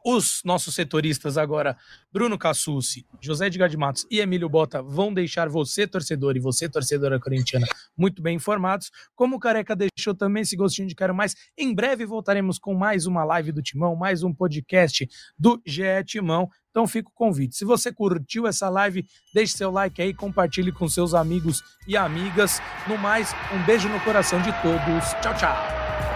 os nossos setoristas agora, Bruno Cassucci, José Edgar de Matos e Emílio Bota, vão deixar você, torcedor, e você, torcedora corintiana, muito bem informados. Como o Careca deixou também esse gostinho de quero mais, em breve voltaremos com mais uma live do Timão, mais um podcast do GE Timão. Então fica o convite. Se você curtiu essa live, deixe seu like aí, compartilhe com seus amigos e amigas. No mais, um beijo no coração de todos. Tchau, tchau.